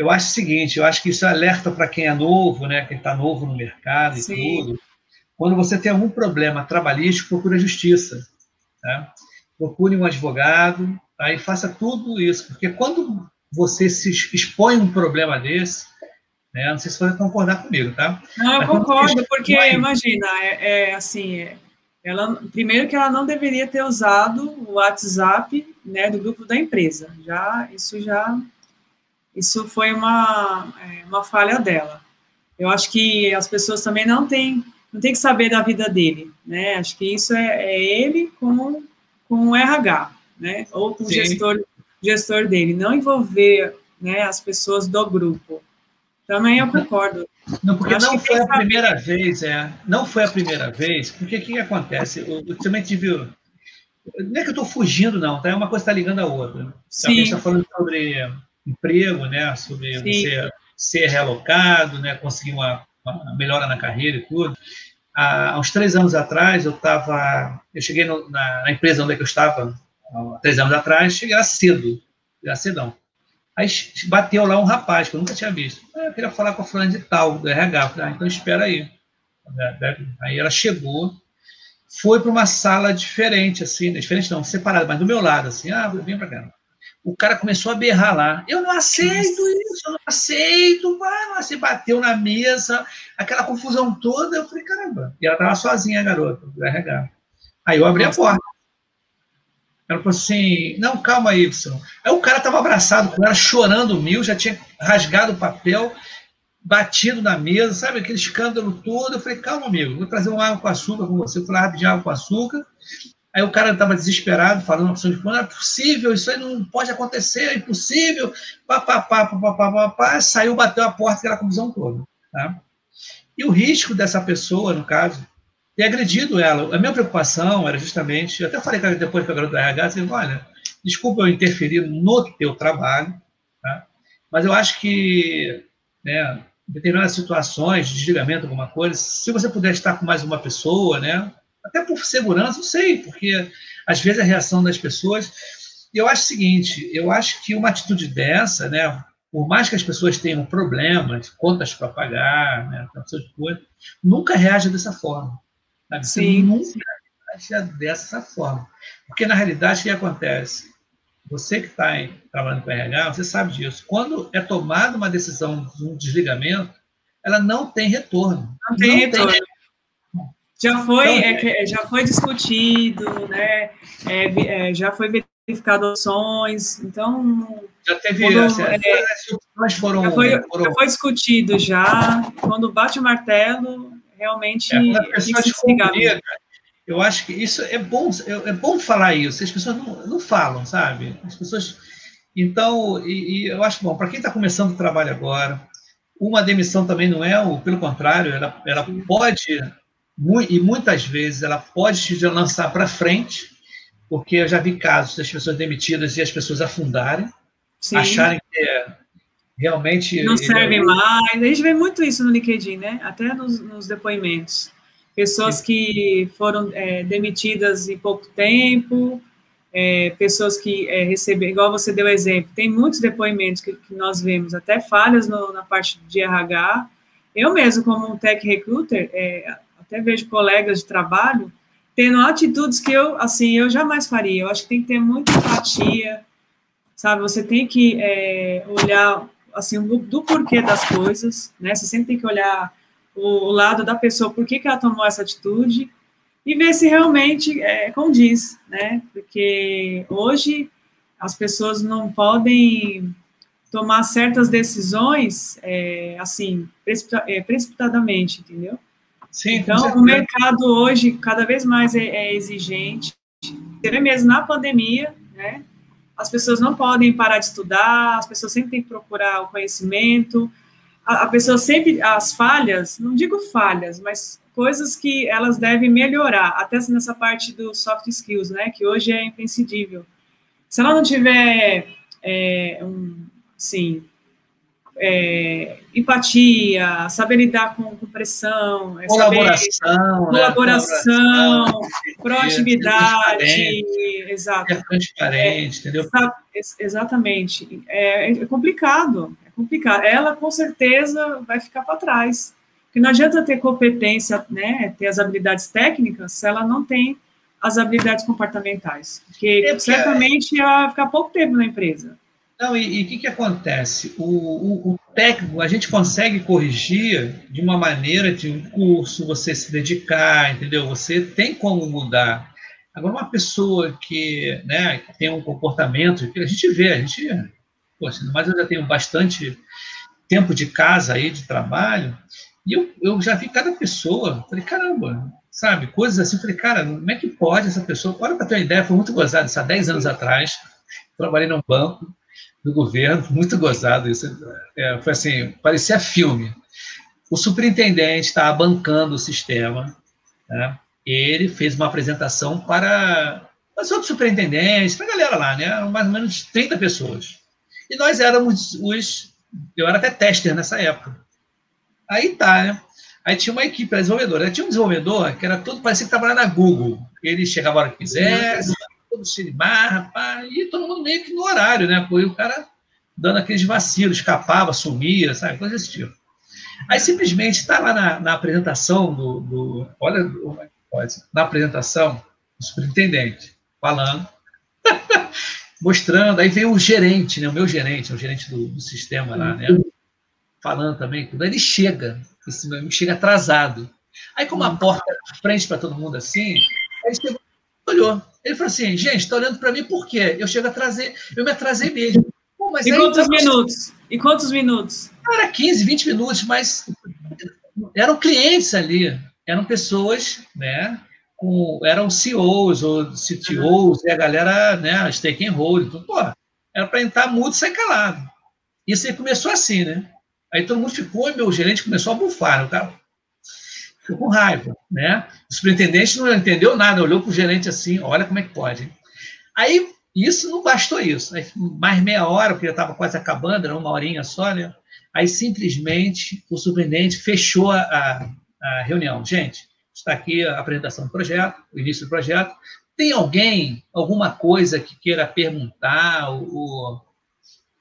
eu acho o seguinte, eu acho que isso alerta para quem é novo, né, quem está novo no mercado e Sim. tudo. Quando você tem algum problema trabalhístico, procure a justiça. Tá? Procure um advogado tá? e faça tudo isso, porque quando você se expõe um problema desse, né, não sei se você vai concordar comigo, tá? Não, eu concordo, porque expõe... imagina, é, é assim, é, ela, primeiro que ela não deveria ter usado o WhatsApp, né, do grupo da empresa. Já isso já isso foi uma, é, uma falha dela. Eu acho que as pessoas também não têm, não têm que saber da vida dele, né? Acho que isso é, é ele com, com o RH, né? Ou com o gestor, gestor dele. Não envolver né, as pessoas do grupo. Também eu concordo. Não, porque não foi a saber. primeira vez, é. Não foi a primeira vez, porque o que, que acontece? Eu, eu também tive. Não é que eu estou fugindo, não, tá? É uma coisa está ligando a outra. Sim. A gente está falando sobre emprego, né, sobre Sim. você ser realocado, né, conseguir uma, uma, melhora na carreira e tudo. Há, uns três anos atrás, eu estava, eu cheguei no, na, na, empresa onde é eu estava, há três anos atrás, cheguei lá cedo, lá cedão. Aí bateu lá um rapaz que eu nunca tinha visto. Ah, eu queria falar com a fulana de tal, do RH. Falei, ah, então espera aí. Aí ela chegou, foi para uma sala diferente, assim, diferente não, separada, mas do meu lado, assim, ah, vem para cá o cara começou a berrar lá. Eu não aceito isso, eu não aceito. Mano, você bateu na mesa, aquela confusão toda. Eu falei, caramba. E ela estava sozinha, a garota, do RH. Aí eu abri a porta. Ela falou assim: não, calma aí, Y. Aí o cara estava abraçado com ela, chorando mil, já tinha rasgado o papel, batido na mesa, sabe, aquele escândalo todo. Eu falei: calma, amigo, vou trazer uma água com açúcar com você. Eu lá rapidinho água com açúcar. Aí o cara estava desesperado, falando de não é possível, isso aí não pode acontecer, é impossível, papapá, papapá, papapá, saiu, bateu a porta, aquela confusão toda. Tá? E o risco dessa pessoa, no caso, ter agredido ela. A minha preocupação era justamente, eu até falei depois que eu garoto da RH, assim, olha, desculpa eu interferir no teu trabalho, tá? mas eu acho que né, em determinadas situações de desligamento, alguma coisa, se você puder estar com mais uma pessoa, né, até por segurança, não sei, porque às vezes a reação das pessoas. Eu acho o seguinte: eu acho que uma atitude dessa, né, por mais que as pessoas tenham problemas, contas para pagar, né, coisa, nunca reage dessa forma. Sabe? Sim. Você nunca reage dessa forma. Porque, na realidade, o que acontece? Você que está trabalhando com RH, você sabe disso. Quando é tomada uma decisão de um desligamento, ela não tem retorno. Não tem não retorno. Tem já foi, então, é, já foi discutido, né? É, é, já foi verificado opções, então. Já teve. Quando, assim, é, foram, já, foi, foram... já foi discutido já. Quando bate o martelo, realmente. É, a pessoa descobrir, eu acho que isso é bom, é, é bom falar isso. As pessoas não, não falam, sabe? As pessoas. Então, e, e eu acho bom, para quem está começando o trabalho agora, uma demissão também não é o, pelo contrário, ela, ela pode e muitas vezes ela pode te lançar para frente, porque eu já vi casos das pessoas demitidas e as pessoas afundarem, Sim. acharem que é, realmente. Não serve é... mais. A gente vê muito isso no LinkedIn, né? Até nos, nos depoimentos. Pessoas Sim. que foram é, demitidas em pouco tempo, é, pessoas que é, receberam, igual você deu exemplo, tem muitos depoimentos que, que nós vemos, até falhas no, na parte de RH. Eu mesmo, como um tech recruiter, é, até vejo colegas de trabalho tendo atitudes que eu, assim, eu jamais faria. Eu acho que tem que ter muita empatia, sabe? Você tem que é, olhar, assim, do, do, porquê das coisas, né? Você sempre tem que olhar o, o lado da pessoa, por que, que ela tomou essa atitude, e ver se realmente é, condiz, né? Porque hoje as pessoas não podem tomar certas decisões, é, assim, é, precipitadamente, entendeu? Sim, então, o mercado hoje cada vez mais é, é exigente. Vê mesmo na pandemia, né? As pessoas não podem parar de estudar, as pessoas sempre têm que procurar o conhecimento. A, a pessoa sempre, as falhas, não digo falhas, mas coisas que elas devem melhorar, até nessa parte do soft skills, né? Que hoje é imprescindível. Se ela não tiver é, um, sim, é, empatia, saber lidar com, com pressão, é colaboração, saber, colaboração, né? proatividade, exato. É transparente, é, entendeu? Exatamente. É, é, complicado, é complicado. Ela com certeza vai ficar para trás. Porque não adianta ter competência, né, ter as habilidades técnicas, se ela não tem as habilidades comportamentais. Porque é, certamente ela vai ficar pouco tempo na empresa. Não, e o que, que acontece? O, o, o, técnico, a gente consegue corrigir de uma maneira de um curso, você se dedicar, entendeu? Você tem como mudar. Agora, uma pessoa que, né, que tem um comportamento, que a gente vê, a gente, poxa, mas eu já tenho bastante tempo de casa aí, de trabalho, e eu, eu já vi cada pessoa, falei, caramba, sabe, coisas assim, falei, cara, como é que pode essa pessoa, olha para ter uma ideia, foi muito gozado, isso há 10 anos atrás, trabalhei num banco, do governo, muito gozado isso. É, foi assim, parecia filme. O superintendente estava bancando o sistema, né? ele fez uma apresentação para os outros superintendentes, para a galera lá, né? mais ou menos 30 pessoas. E nós éramos os. Eu era até tester nessa época. Aí tá, né? Aí tinha uma equipe desenvolvedora. Tinha um desenvolvedor que era todo, parecia que trabalhava na Google. Ele chegava a hora que quisesse, todo de marra, pá, e todo mundo meio que no horário, né? Foi o cara dando aqueles vacilos, escapava, sumia, sabe? Coisa desse tipo. Aí simplesmente está lá na, na, apresentação do, do olha, pode, na apresentação do superintendente falando, [laughs] mostrando, aí veio o gerente, né, o meu gerente, o gerente do, do sistema lá, né, falando também, quando ele chega, esse meu amigo chega atrasado. Aí como a porta à frente para todo mundo assim, ele chegou, olhou, ele falou assim, gente, está olhando para mim por quê? Eu chego a trazer, eu me atrasei mesmo. Pô, e quantos minutos? E quantos minutos? Era 15, 20 minutos, mas eram clientes ali, eram pessoas, né? Com, eram CEOs ou CTOs, e a galera, né, stake and hold, então, pô, era para entrar mudo e sair calado. Isso aí começou assim, né? Aí todo mundo ficou e meu gerente começou a bufar. Né? O cara, ficou com raiva, né? O superintendente não entendeu nada, olhou para o gerente assim, olha como é que pode. Aí, isso não bastou isso. Aí, mais meia hora, porque já estava quase acabando, era uma horinha só, né? Aí, simplesmente, o superintendente fechou a, a reunião. Gente, está aqui a apresentação do projeto, o início do projeto. Tem alguém, alguma coisa que queira perguntar ou, ou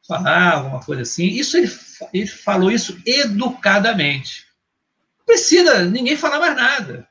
falar, alguma coisa assim? Isso ele, ele falou isso educadamente. Precisa ninguém falar mais nada.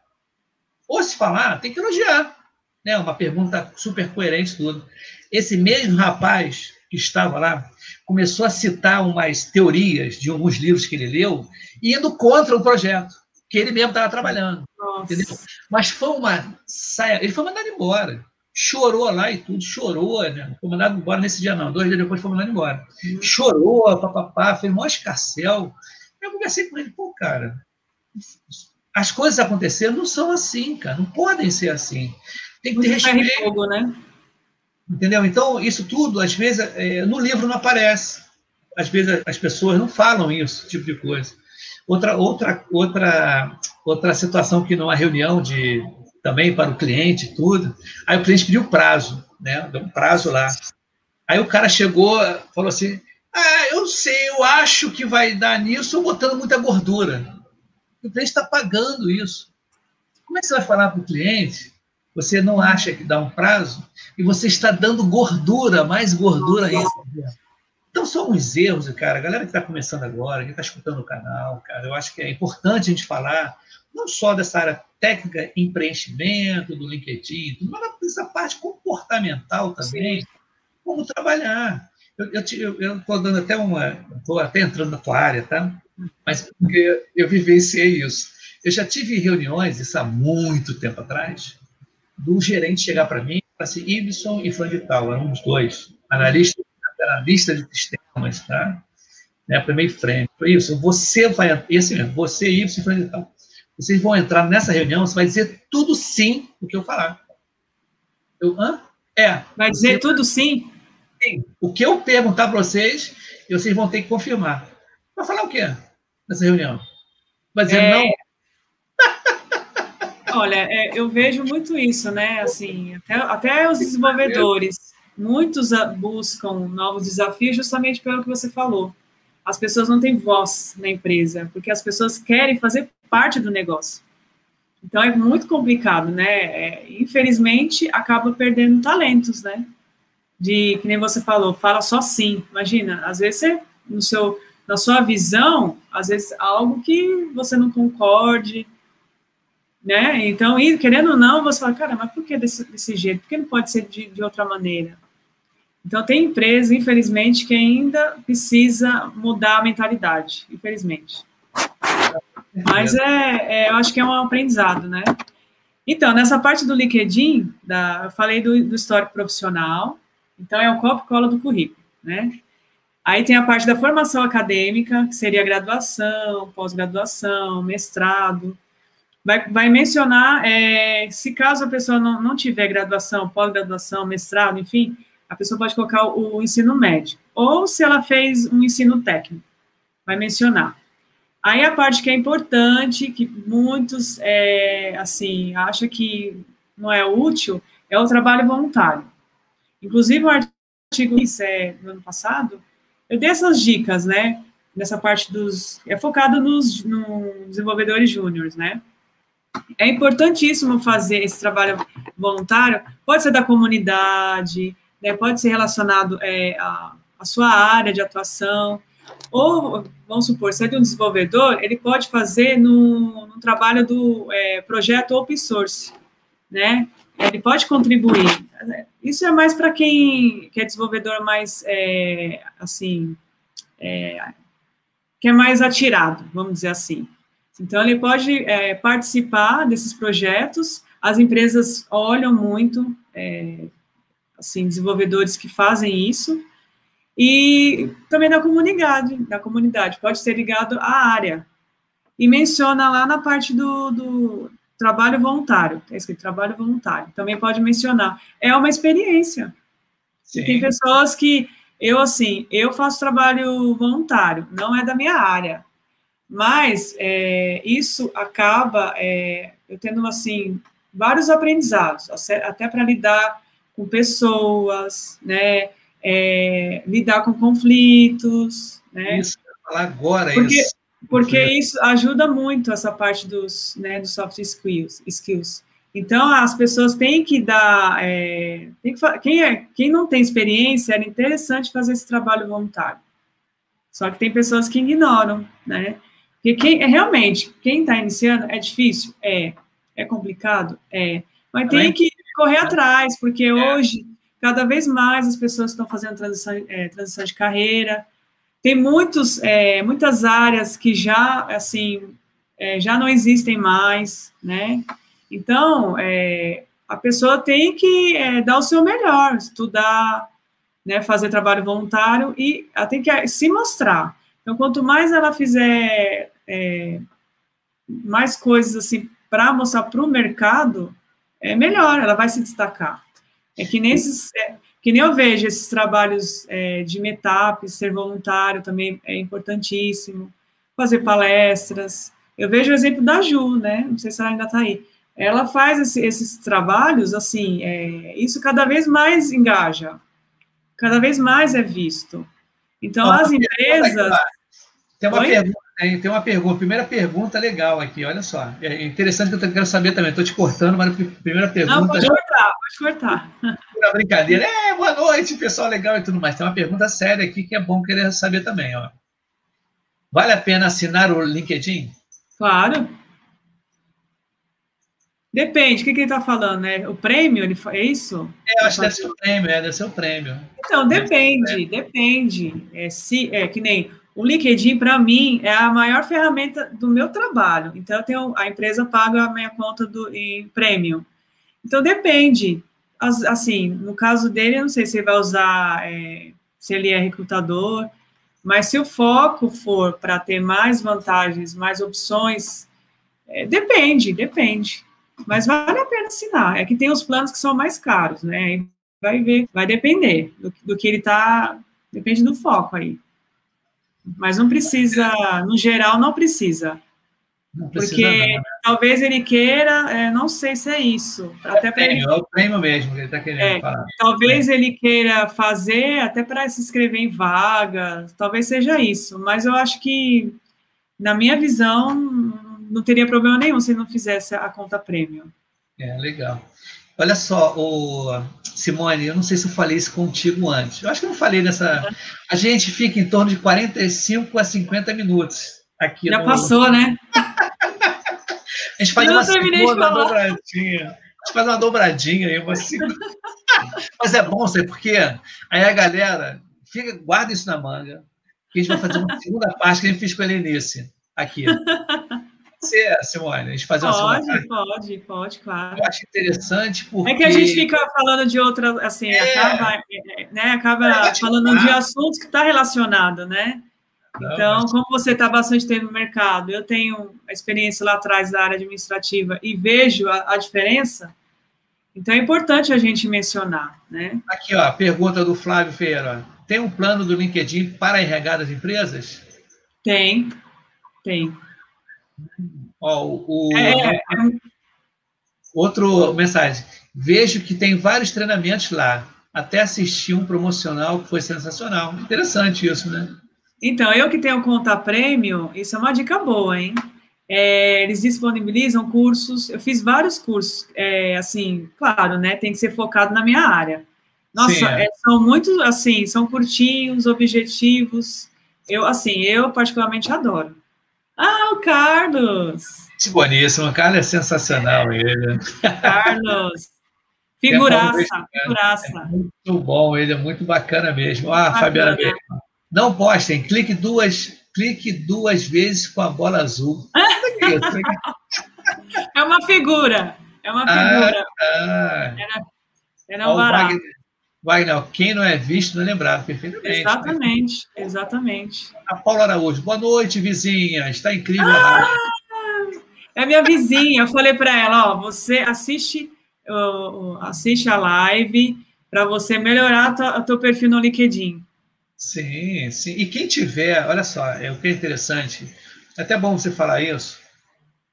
Ou se falar, tem que elogiar. Né? Uma pergunta super coerente, tudo. Esse mesmo rapaz que estava lá começou a citar umas teorias de alguns livros que ele leu, indo contra o projeto que ele mesmo estava trabalhando. Entendeu? Mas foi uma saia. Ele foi mandado embora. Chorou lá e tudo, chorou, né? Foi mandado embora nesse dia, não. Dois dias depois foi mandado embora. Uhum. Chorou, papapá, fez maior escarcel. Eu conversei com ele, pô, cara, as coisas acontecendo não são assim, cara. Não podem ser assim. Tem que ter respeito. Fogo, né? Entendeu? Então, isso tudo, às vezes, é, no livro não aparece. Às vezes as pessoas não falam isso, tipo de coisa. Outra, outra, outra, outra situação que numa reunião de também para o cliente tudo, aí o cliente pediu prazo, né? Deu um prazo lá. Aí o cara chegou, falou assim: "Ah, eu sei, eu acho que vai dar nisso, botando muita gordura". O cliente está pagando isso. Como é que você vai falar para o cliente? Você não acha que dá um prazo e você está dando gordura, mais gordura ainda. Então, são uns erros, cara. A galera que está começando agora, que está escutando o canal, cara, eu acho que é importante a gente falar não só dessa área técnica em preenchimento, do LinkedIn, mas dessa parte comportamental também, Sim. como trabalhar. Eu estou dando até uma. Estou até entrando na tua área, tá? Mas porque eu vivenciei isso. Eu já tive reuniões, isso há muito tempo atrás, do gerente chegar para mim e falar assim: Ibson e Tal, eram os dois, analistas era a lista de sistemas, tá? Né, primeiro frente. Foi isso. Você vai, esse mesmo, você e isso e tal. Vocês vão entrar nessa reunião, você vai dizer tudo sim o que eu falar. Eu, hã? É. Vai dizer você, tudo sim? Sim. O que eu perguntar para vocês, vocês vão ter que confirmar. Vai falar o quê nessa reunião? Vai dizer é... não? [laughs] Olha, é, eu vejo muito isso, né? Assim, até, até os desenvolvedores muitos buscam novos desafios justamente pelo que você falou. As pessoas não têm voz na empresa, porque as pessoas querem fazer parte do negócio. Então é muito complicado, né? É, infelizmente acaba perdendo talentos, né? De que nem você falou, fala só sim. Imagina, às vezes você, no seu, na sua visão, às vezes algo que você não concorde, né? Então, querendo ou não, você fala, cara, mas por que desse, desse jeito? Por que não pode ser de, de outra maneira? Então, tem empresa, infelizmente, que ainda precisa mudar a mentalidade, infelizmente. Mas é, é eu acho que é um aprendizado, né? Então, nessa parte do LinkedIn, da, eu falei do, do histórico profissional, então é o copo cola do currículo, né? Aí tem a parte da formação acadêmica, que seria graduação, pós-graduação, mestrado. Vai, vai mencionar, é, se caso a pessoa não, não tiver graduação, pós-graduação, mestrado, enfim, a pessoa pode colocar o, ensino médio. Ou se ela fez um ensino técnico, vai mencionar. Aí a parte que é importante, que muitos, é, assim, acham que não é útil, é o trabalho voluntário. Inclusive, o artigo é, no ano passado, eu dei essas dicas, né? Nessa parte dos. É focado nos, nos desenvolvedores júniores, né? É importantíssimo fazer esse trabalho voluntário, pode ser da comunidade, né, pode ser relacionado é, à, à sua área de atuação, ou, vamos supor, se é um desenvolvedor, ele pode fazer no, no trabalho do é, projeto open source, né? Ele pode contribuir. Isso é mais para quem que é desenvolvedor mais, é, assim, é, que é mais atirado, vamos dizer assim. Então, ele pode é, participar desses projetos, as empresas olham muito, é, assim, desenvolvedores que fazem isso, e também da comunidade, da comunidade, pode ser ligado à área. E menciona lá na parte do, do trabalho voluntário, é escrito trabalho voluntário, também pode mencionar. É uma experiência. Sim. Tem pessoas que, eu assim, eu faço trabalho voluntário, não é da minha área, Mas é, isso acaba é, eu tendo, assim, vários aprendizados, até para lidar com pessoas, né, é, lidar com conflitos, né. Isso, falar agora porque, isso. Porque isso ajuda muito essa parte dos, né, dos soft skills, skills. Então, as pessoas têm que dar, é, tem que, quem, é, quem não tem experiência, era interessante fazer esse trabalho voluntário. Só que tem pessoas que ignoram, né? Porque quem, é, realmente, quem está iniciando, é difícil? É. É complicado? É. Mas tem que correr atrás, porque é. hoje, cada vez mais as pessoas estão fazendo transição, é, transição de carreira, tem muitos, é, muitas áreas que já, assim, é, já não existem mais, né? Então, é, a pessoa tem que é, dar o seu melhor, estudar, né, fazer trabalho voluntário e ela tem que se mostrar. Então, quanto mais ela fizer é, mais coisas assim para mostrar para o mercado, é melhor, ela vai se destacar. É que nesses, é, que nem eu vejo esses trabalhos é, de meetup, ser voluntário também é importantíssimo, fazer palestras. Eu vejo o exemplo da Ju, né? Não sei se ela ainda está aí ela faz esse, esses trabalhos, assim, é, isso cada vez mais engaja, cada vez mais é visto. Então, as empresas... Tem uma, pergunta, tem, tem uma pergunta, primeira pergunta legal aqui, olha só, é interessante que eu quero saber também, estou te cortando, mas a primeira pergunta... Não, pode cortar, pode cortar. Uma brincadeira, é, boa noite, pessoal legal e tudo mais, tem uma pergunta séria aqui que é bom querer saber também, ó. Vale a pena assinar o LinkedIn? Claro. Depende, o que, que ele está falando, né? O prêmio, ele, é isso? É, eu acho que deve ser o prêmio, é, deve ser o prêmio. Então, depende, depende. É, se, é que nem o LinkedIn, para mim, é a maior ferramenta do meu trabalho. Então, tenho, a empresa paga a minha conta do, em prêmio. Então, depende. As, assim, no caso dele, eu não sei se ele vai usar, é, se ele é recrutador, mas se o foco for para ter mais vantagens, mais opções, é, depende, depende. Mas vale a pena assinar. É que tem os planos que são mais caros, né? Vai ver, vai depender do, do que ele está. Depende do foco aí. Mas não precisa, no geral, não precisa. Não precisa porque não, talvez ele queira, é, não sei se é isso. Até para ele... É o prêmio mesmo que ele está querendo é, falar. Talvez é. ele queira fazer até para se inscrever em vaga, talvez seja isso. Mas eu acho que, na minha visão, não teria problema nenhum se não fizesse a conta premium. É, legal. Olha só, o Simone, eu não sei se eu falei isso contigo antes. Eu acho que eu não falei nessa. A gente fica em torno de 45 a 50 minutos aqui. Já no... passou, né? [laughs] a gente faz eu uma segunda dobradinha. A gente faz uma dobradinha aí, uma segunda. [laughs] Mas é bom, sabe por quê? Aí a galera fica, guarda isso na manga, que a gente vai fazer uma segunda parte que a gente fez com a Helenice aqui ser, Simone, a gente fazer pode, uma Pode, pode, claro. Eu acho interessante porque... É que a gente fica falando de outra, assim, é. acaba, né, acaba falando de assuntos que está relacionado, né? Não, então, mas... como você está bastante tempo no mercado, eu tenho a experiência lá atrás da área administrativa e vejo a, a diferença, então é importante a gente mencionar, né? Aqui, ó, a pergunta do Flávio Ferreira. Tem um plano do LinkedIn para RH das empresas? Tem, tem. Ó, o, é, é. Outro mensagem. Vejo que tem vários treinamentos lá. Até assisti um promocional que foi sensacional. Interessante isso, né? Então, eu que tenho conta prêmio, isso é uma dica boa, hein? É, eles disponibilizam cursos. Eu fiz vários cursos, é, assim, claro, né? Tem que ser focado na minha área. Nossa, é. é são muito, assim, são curtinhos, objetivos. Eu, assim, eu particularmente adoro. Ah, o Carlos! Que boníssimo, o Carlos é sensacional, ele. Carlos! [laughs] Figuraça, é figuraça. É muito bom, ele é muito bacana mesmo. Ah, bacana. Fabiana, não postem, clique duas, clique duas vezes com a bola azul. [laughs] é uma figura, é uma figura. Ah, ah. Era, era um barato. Wagner, quem não é visto não é lembrado, perfeitamente. Né? Exatamente, né? exatamente. A Paula Araújo, boa noite, vizinha, está incrível. Ah, é minha vizinha, eu falei para ela, ó, você assiste, assiste a live para você melhorar o teu perfil no LinkedIn. Sim, sim. E quem tiver, olha só, é o que é interessante, é até bom você falar isso,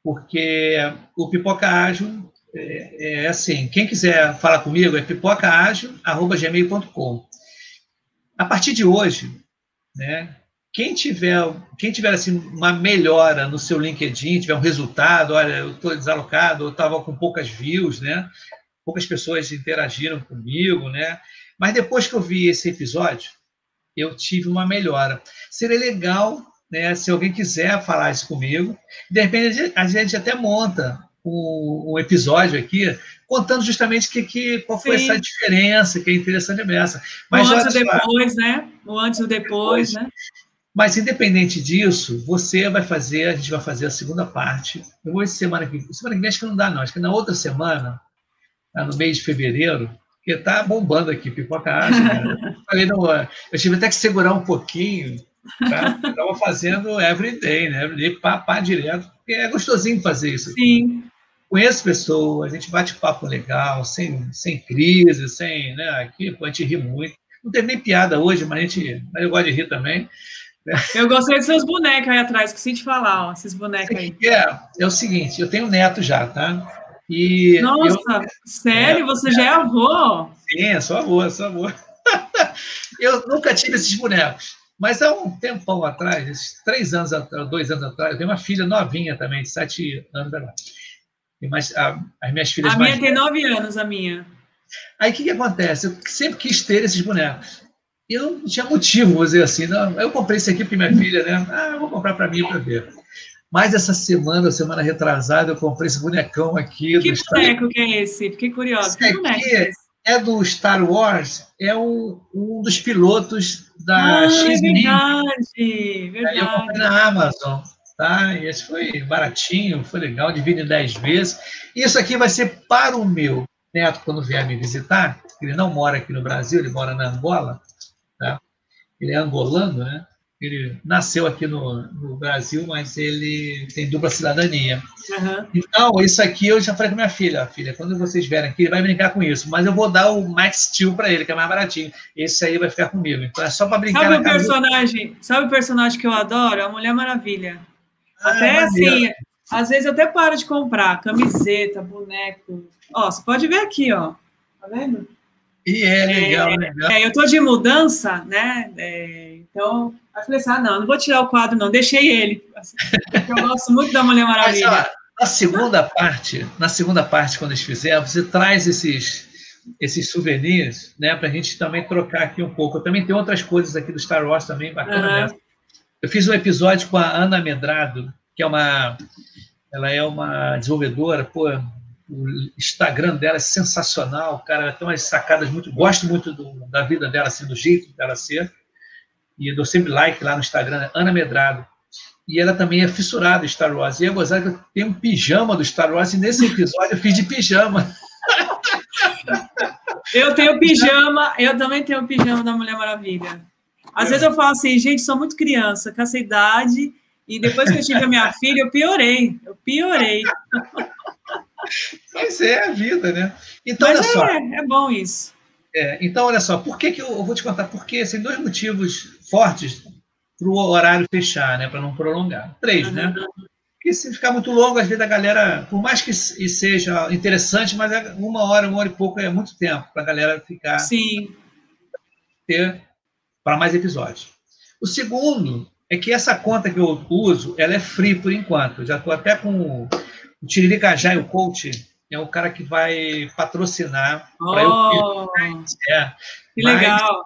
porque o Pipoca Ágil é, é assim, quem quiser falar comigo é pipocaágil.gmail.com. A partir de hoje, né, quem tiver, quem tiver assim, uma melhora no seu LinkedIn, tiver um resultado, olha, eu estou desalocado, eu estava com poucas views, né? poucas pessoas interagiram comigo, né? mas depois que eu vi esse episódio, eu tive uma melhora. Seria legal né, se alguém quiser falar isso comigo, de repente a gente até monta um, um episódio aqui contando justamente que, que, qual foi Sim. essa diferença, que é interessante essa. Mas, o antes e depois, né? O antes e depois, depois, né? Mas, independente disso, você vai fazer, a gente vai fazer a segunda parte. Eu vou semana que semana que vem acho que não dá, não. Acho que na outra semana, tá, no mês de fevereiro, porque tá bombando aqui, pipoca ágil. Né? [laughs] Falei, não, eu tive até que segurar um pouquinho, tá? Estava fazendo everyday, né? Everyday, pá, pá, direto, porque é gostosinho fazer isso. Sim. Conheço pessoas, a gente bate papo legal, sem, sem crise, sem, né? Aqui, a gente ri muito. Não teve nem piada hoje, mas a gente, mas eu gosto de rir também. Eu gostei dos seus bonecos aí atrás, esqueci de falar, ó, esses bonecos aí. É, é o seguinte, eu tenho neto já, tá? E Nossa, eu, sério? É, você já é avô? Sim, sou avô, sou avô. [laughs] eu nunca tive esses bonecos. Mas há um tempão atrás, três anos atrás, dois anos atrás, eu tenho uma filha novinha também, de sete anos agora. Mais, a, as minhas filhas A minha tem nove anos, a minha. Aí o que, que acontece? Eu sempre quis ter esses bonecos. E eu não tinha motivo, vou dizer assim. Não, eu comprei esse aqui para minha filha, né? Ah, eu vou comprar para mim para ver. Mas essa semana, semana retrasada, eu comprei esse bonecão aqui. Que boneco que é esse? Fiquei curiosa. Que boneco é, é do Star Wars, é um, um dos pilotos da ah, X-Men. É verdade, verdade. Eu comprei na Amazon. Tá? E esse foi baratinho, foi legal, divide em 10 vezes. Isso aqui vai ser para o meu neto quando vier me visitar. Ele não mora aqui no Brasil, ele mora na Angola ele é angolano, né? Ele nasceu aqui no, no Brasil, mas ele tem dupla cidadania. Uhum. Então, isso aqui eu já falei com minha filha, filha, quando vocês vierem aqui, ele vai brincar com isso, mas eu vou dar o Max Steel para ele, que é mais baratinho. Esse aí vai ficar comigo. Então é só para brincar. Sabe o personagem? Sabe o personagem que eu adoro? A Mulher Maravilha. Ah, até assim, às vezes eu até paro de comprar camiseta, boneco. Ó, você pode ver aqui, ó. Tá vendo? E é legal, é, legal. É, eu estou de mudança, né? É, então, eu falei assim: ah, não, não vou tirar o quadro, não, deixei ele. Assim, eu gosto muito da Mulher Maravilha. Mas, ó, na segunda parte, na segunda parte, quando eles fizerem, você traz esses, esses souvenirs, né? Para a gente também trocar aqui um pouco. Eu também tenho outras coisas aqui do Star Wars também, bacana uhum. Eu fiz um episódio com a Ana Medrado, que é uma. Ela é uma desenvolvedora, pô, o Instagram dela é sensacional, cara, ela tem umas sacadas muito, gosto muito do, da vida dela, assim, do jeito dela ser, e dou sempre like lá no Instagram, Ana Medrado, e ela também é fissurada em Star Wars, e eu gozar que eu tenho um pijama do Star Wars, e nesse episódio eu fiz de pijama. Eu tenho pijama, eu também tenho pijama da Mulher Maravilha. Às é. vezes eu falo assim, gente, sou muito criança, com essa idade, e depois que eu tive a minha [laughs] filha, eu piorei, eu piorei. Mas é a vida, né? Então, Mas olha é, só. É bom isso. É, então, olha só, por que, que eu, eu vou te contar? Porque tem assim, dois motivos fortes para o horário fechar, né? Para não prolongar. Três, né? uhum. né? Porque se ficar muito longo, às vezes a galera, por mais que seja interessante, mas é uma hora, uma hora e pouco é muito tempo para a galera ficar. Sim. Ter para mais episódios. O segundo é que essa conta que eu uso, ela é free por enquanto. Eu já estou até com o Tiririca Jai, o coach, é o cara que vai patrocinar oh, para eu é, que mais, legal.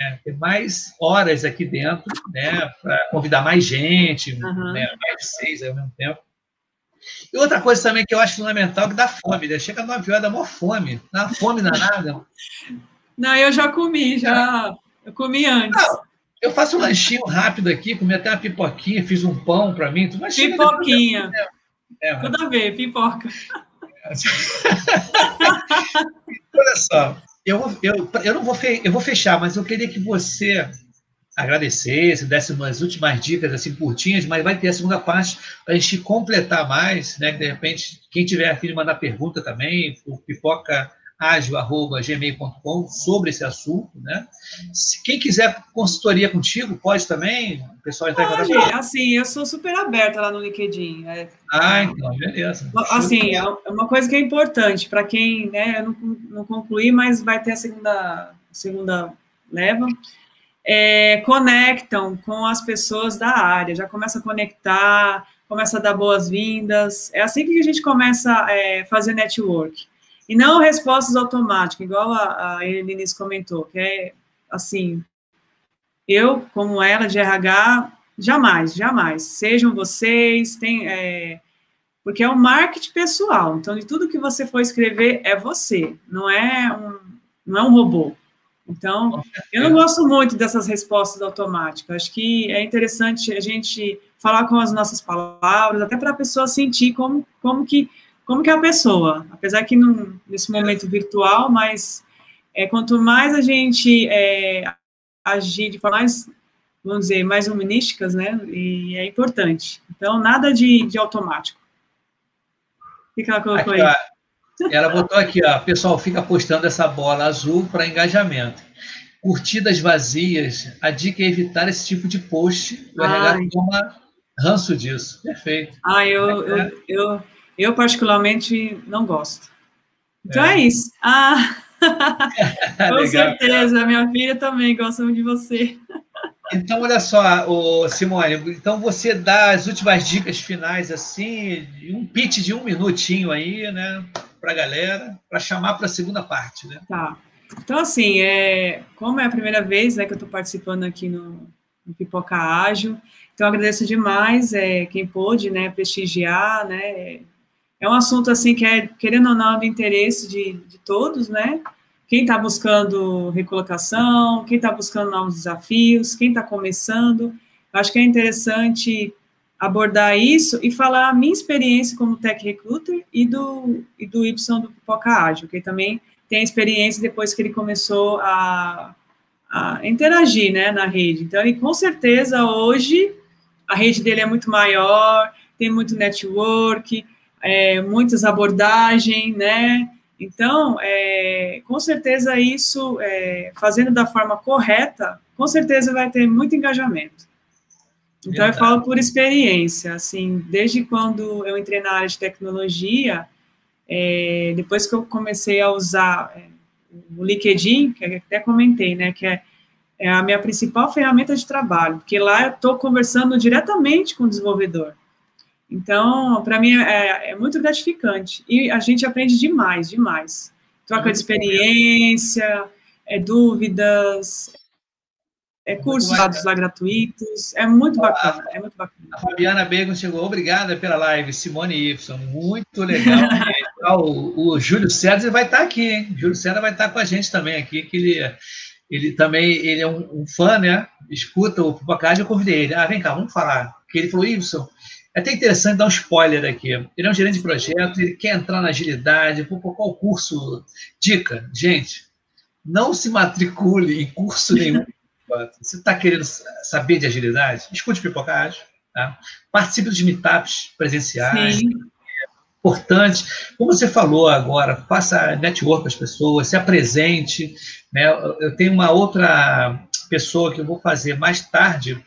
É, ter mais horas aqui dentro, né, para convidar mais gente, uhum. né, mais seis ao mesmo tempo. E outra coisa também que eu acho fundamental que dá fome, né? Chega nove horas, dá maior fome. Dá fome danada. [laughs] Não, eu já comi, já. Eu comi antes. Não, eu faço um lanchinho rápido aqui, comi até uma pipoquinha, fiz um pão para mim. Pipoquinha. Depois, é, Tudo a ver, pipoca. [laughs] Olha só, eu, eu, eu não vou, eu vou fechar, mas eu queria que você agradecesse, desse umas últimas dicas assim curtinhas, mas vai ter a segunda parte para a gente completar mais, né? De repente, quem tiver aqui de mandar pergunta também, o pipoca agio.gmail.com sobre esse assunto, né? Se quem quiser consultoria contigo, pode também, o pessoal entrar em contato. Assim, eu sou super aberta lá no LinkedIn. É, ah, então, beleza. Assim, é uma coisa que é importante para quem, né, eu não, não concluí, mas vai ter a segunda, segunda leva, é, conectam com as pessoas da área, já começa a conectar, começa a dar boas-vindas. É assim que a gente começa a é, fazer network. E não respostas automáticas, igual a, a comentou, que é assim, eu, como ela de RH, jamais, jamais. Sejam vocês, tem, é, porque é um marketing pessoal. Então, de tudo que você for escrever é você, não é um, não é um robô. Então, eu não gosto muito dessas respostas automáticas. Acho que é interessante a gente falar com as nossas palavras, até para a pessoa sentir como, como que como que é a pessoa, apesar que nesse momento virtual, mas é, quanto mais a gente é, agir de forma mais, vamos dizer, mais humanísticas, né, e é importante. Então, nada de, de automático. O que, que ela colocou aqui, aí? Ó, ela botou aqui, ó, pessoal fica postando essa bola azul para engajamento. Curtidas vazias, a dica é evitar esse tipo de post. O RH toma ranço disso. Perfeito. Ah, eu, é. eu, eu, eu, particularmente, não gosto. Então é, é isso. Ah, [laughs] com Legal, certeza. Minha filha também gosta de você. Então, olha só, o Simone, então você dá as últimas dicas finais, assim, um pitch de um minutinho aí, né, para a galera, para chamar para a segunda parte, né? Tá. Então, assim, é, como é a primeira vez né, que eu estou participando aqui no, no Pipoca Ágil, então agradeço demais é, quem pôde, né, prestigiar, né, é um assunto, assim, que é, querendo ou não, do interesse de, de todos, né, quem está buscando recolocação, quem está buscando novos desafios, quem está começando, acho que é interessante abordar isso e falar a minha experiência como tech recruiter e do, e do Y do Pipoca Ágil, que também tem experiência depois que ele começou a, a interagir né, na rede. Então, ele com certeza hoje a rede dele é muito maior, tem muito network, é, muitas abordagens, né? Então, é, com certeza isso, é, fazendo da forma correta, com certeza vai ter muito engajamento. Então, Verdade. eu falo por experiência, assim, desde quando eu entrei na área de tecnologia, é, depois que eu comecei a usar é, o LinkedIn, que até comentei, né, que é, é a minha principal ferramenta de trabalho, porque lá eu estou conversando diretamente com o desenvolvedor. Então, para mim é, é, muito gratificante e a gente aprende demais, demais. Troca de experiência, é, dúvidas, é, cursos dados lá gratuitos, é muito bacana, é muito bacana. A Fabiana Bego chegou, obrigada pela live, Simone Y, muito legal. [laughs] o, o, Júlio César vai estar aqui, hein? O Júlio César vai estar com a gente também aqui, que ele, ele também ele é um, um fã, né? Escuta o Pipocard, eu convidei ele. Ah, vem cá, vamos falar. Que ele falou, Y, é até interessante dar um spoiler aqui. Ele é um gerente de projeto, ele quer entrar na agilidade, por qual curso? Dica, gente, não se matricule em curso nenhum [laughs] você está querendo saber de agilidade? Escute pipocagem. Tá? Participe dos meetups presenciais. Sim. importante. Como você falou agora, faça network com as pessoas, se apresente. Né? Eu tenho uma outra pessoa que eu vou fazer mais tarde,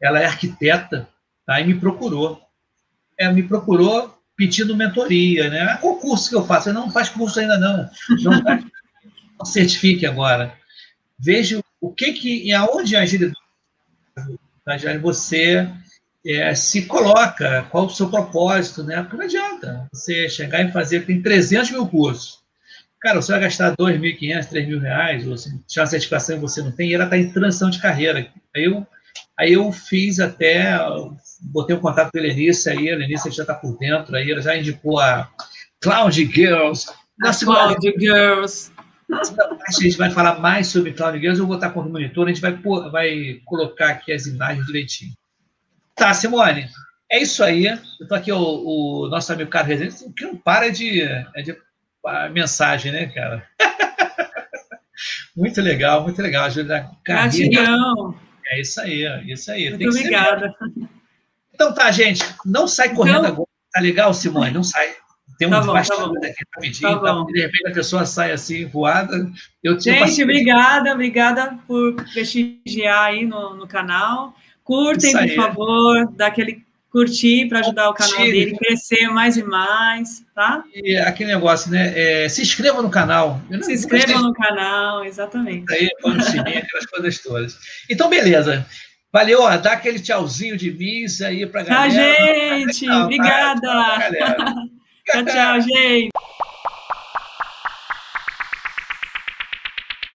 ela é arquiteta, tá? e me procurou. Ela me procurou pedindo mentoria, né? Qual curso que eu faço? Eu não faz curso ainda não. Não, [laughs] não certifique agora. Veja o que que e aonde a agilidade você é, se coloca, qual o seu propósito, né? Porque não adianta você chegar e fazer, tem 300 mil cursos. Cara, você vai gastar 2.500, 3 mil reais, ou se tiver uma certificação e você não tem, e ela está em transição de carreira. Aí eu, aí eu fiz até, botei um contato com a Lenice aí, a Lenice já está por dentro, aí ela já indicou a Cloud Girls. A Cloud Girls a gente vai falar mais sobre Cloud Girls, eu vou estar com o monitor, a gente vai, vai colocar aqui as imagens direitinho. Tá, Simone, é isso aí. Eu estou aqui, o, o, nosso amigo Carlos Rezende, que não para de, é de mensagem, né, cara? [laughs] muito legal, muito legal. Ajuda a carreira. É isso aí, é isso aí. Muito obrigada. Então tá, gente, não sai correndo então... agora. Tá legal, Simone? Não sai Tem tá uns bom, tá aqui rapidinho, tá tá? de repente a pessoa sai assim, voada. Eu Gente, obrigada, obrigada por prestigiar aí no, no canal. Curtem, por favor, dá aquele curtir para ajudar o canal dele a crescer mais e mais, tá? E aquele negócio, né? É, se inscreva no canal. se inscreva no canal, exatamente. Aí, vamos seguir aquelas coisas todas. Então, beleza. Valeu, ó, dá aquele tchauzinho de missa aí pra galera. Tchau, gente. Obrigada. [laughs] Tchau, tchau, gente.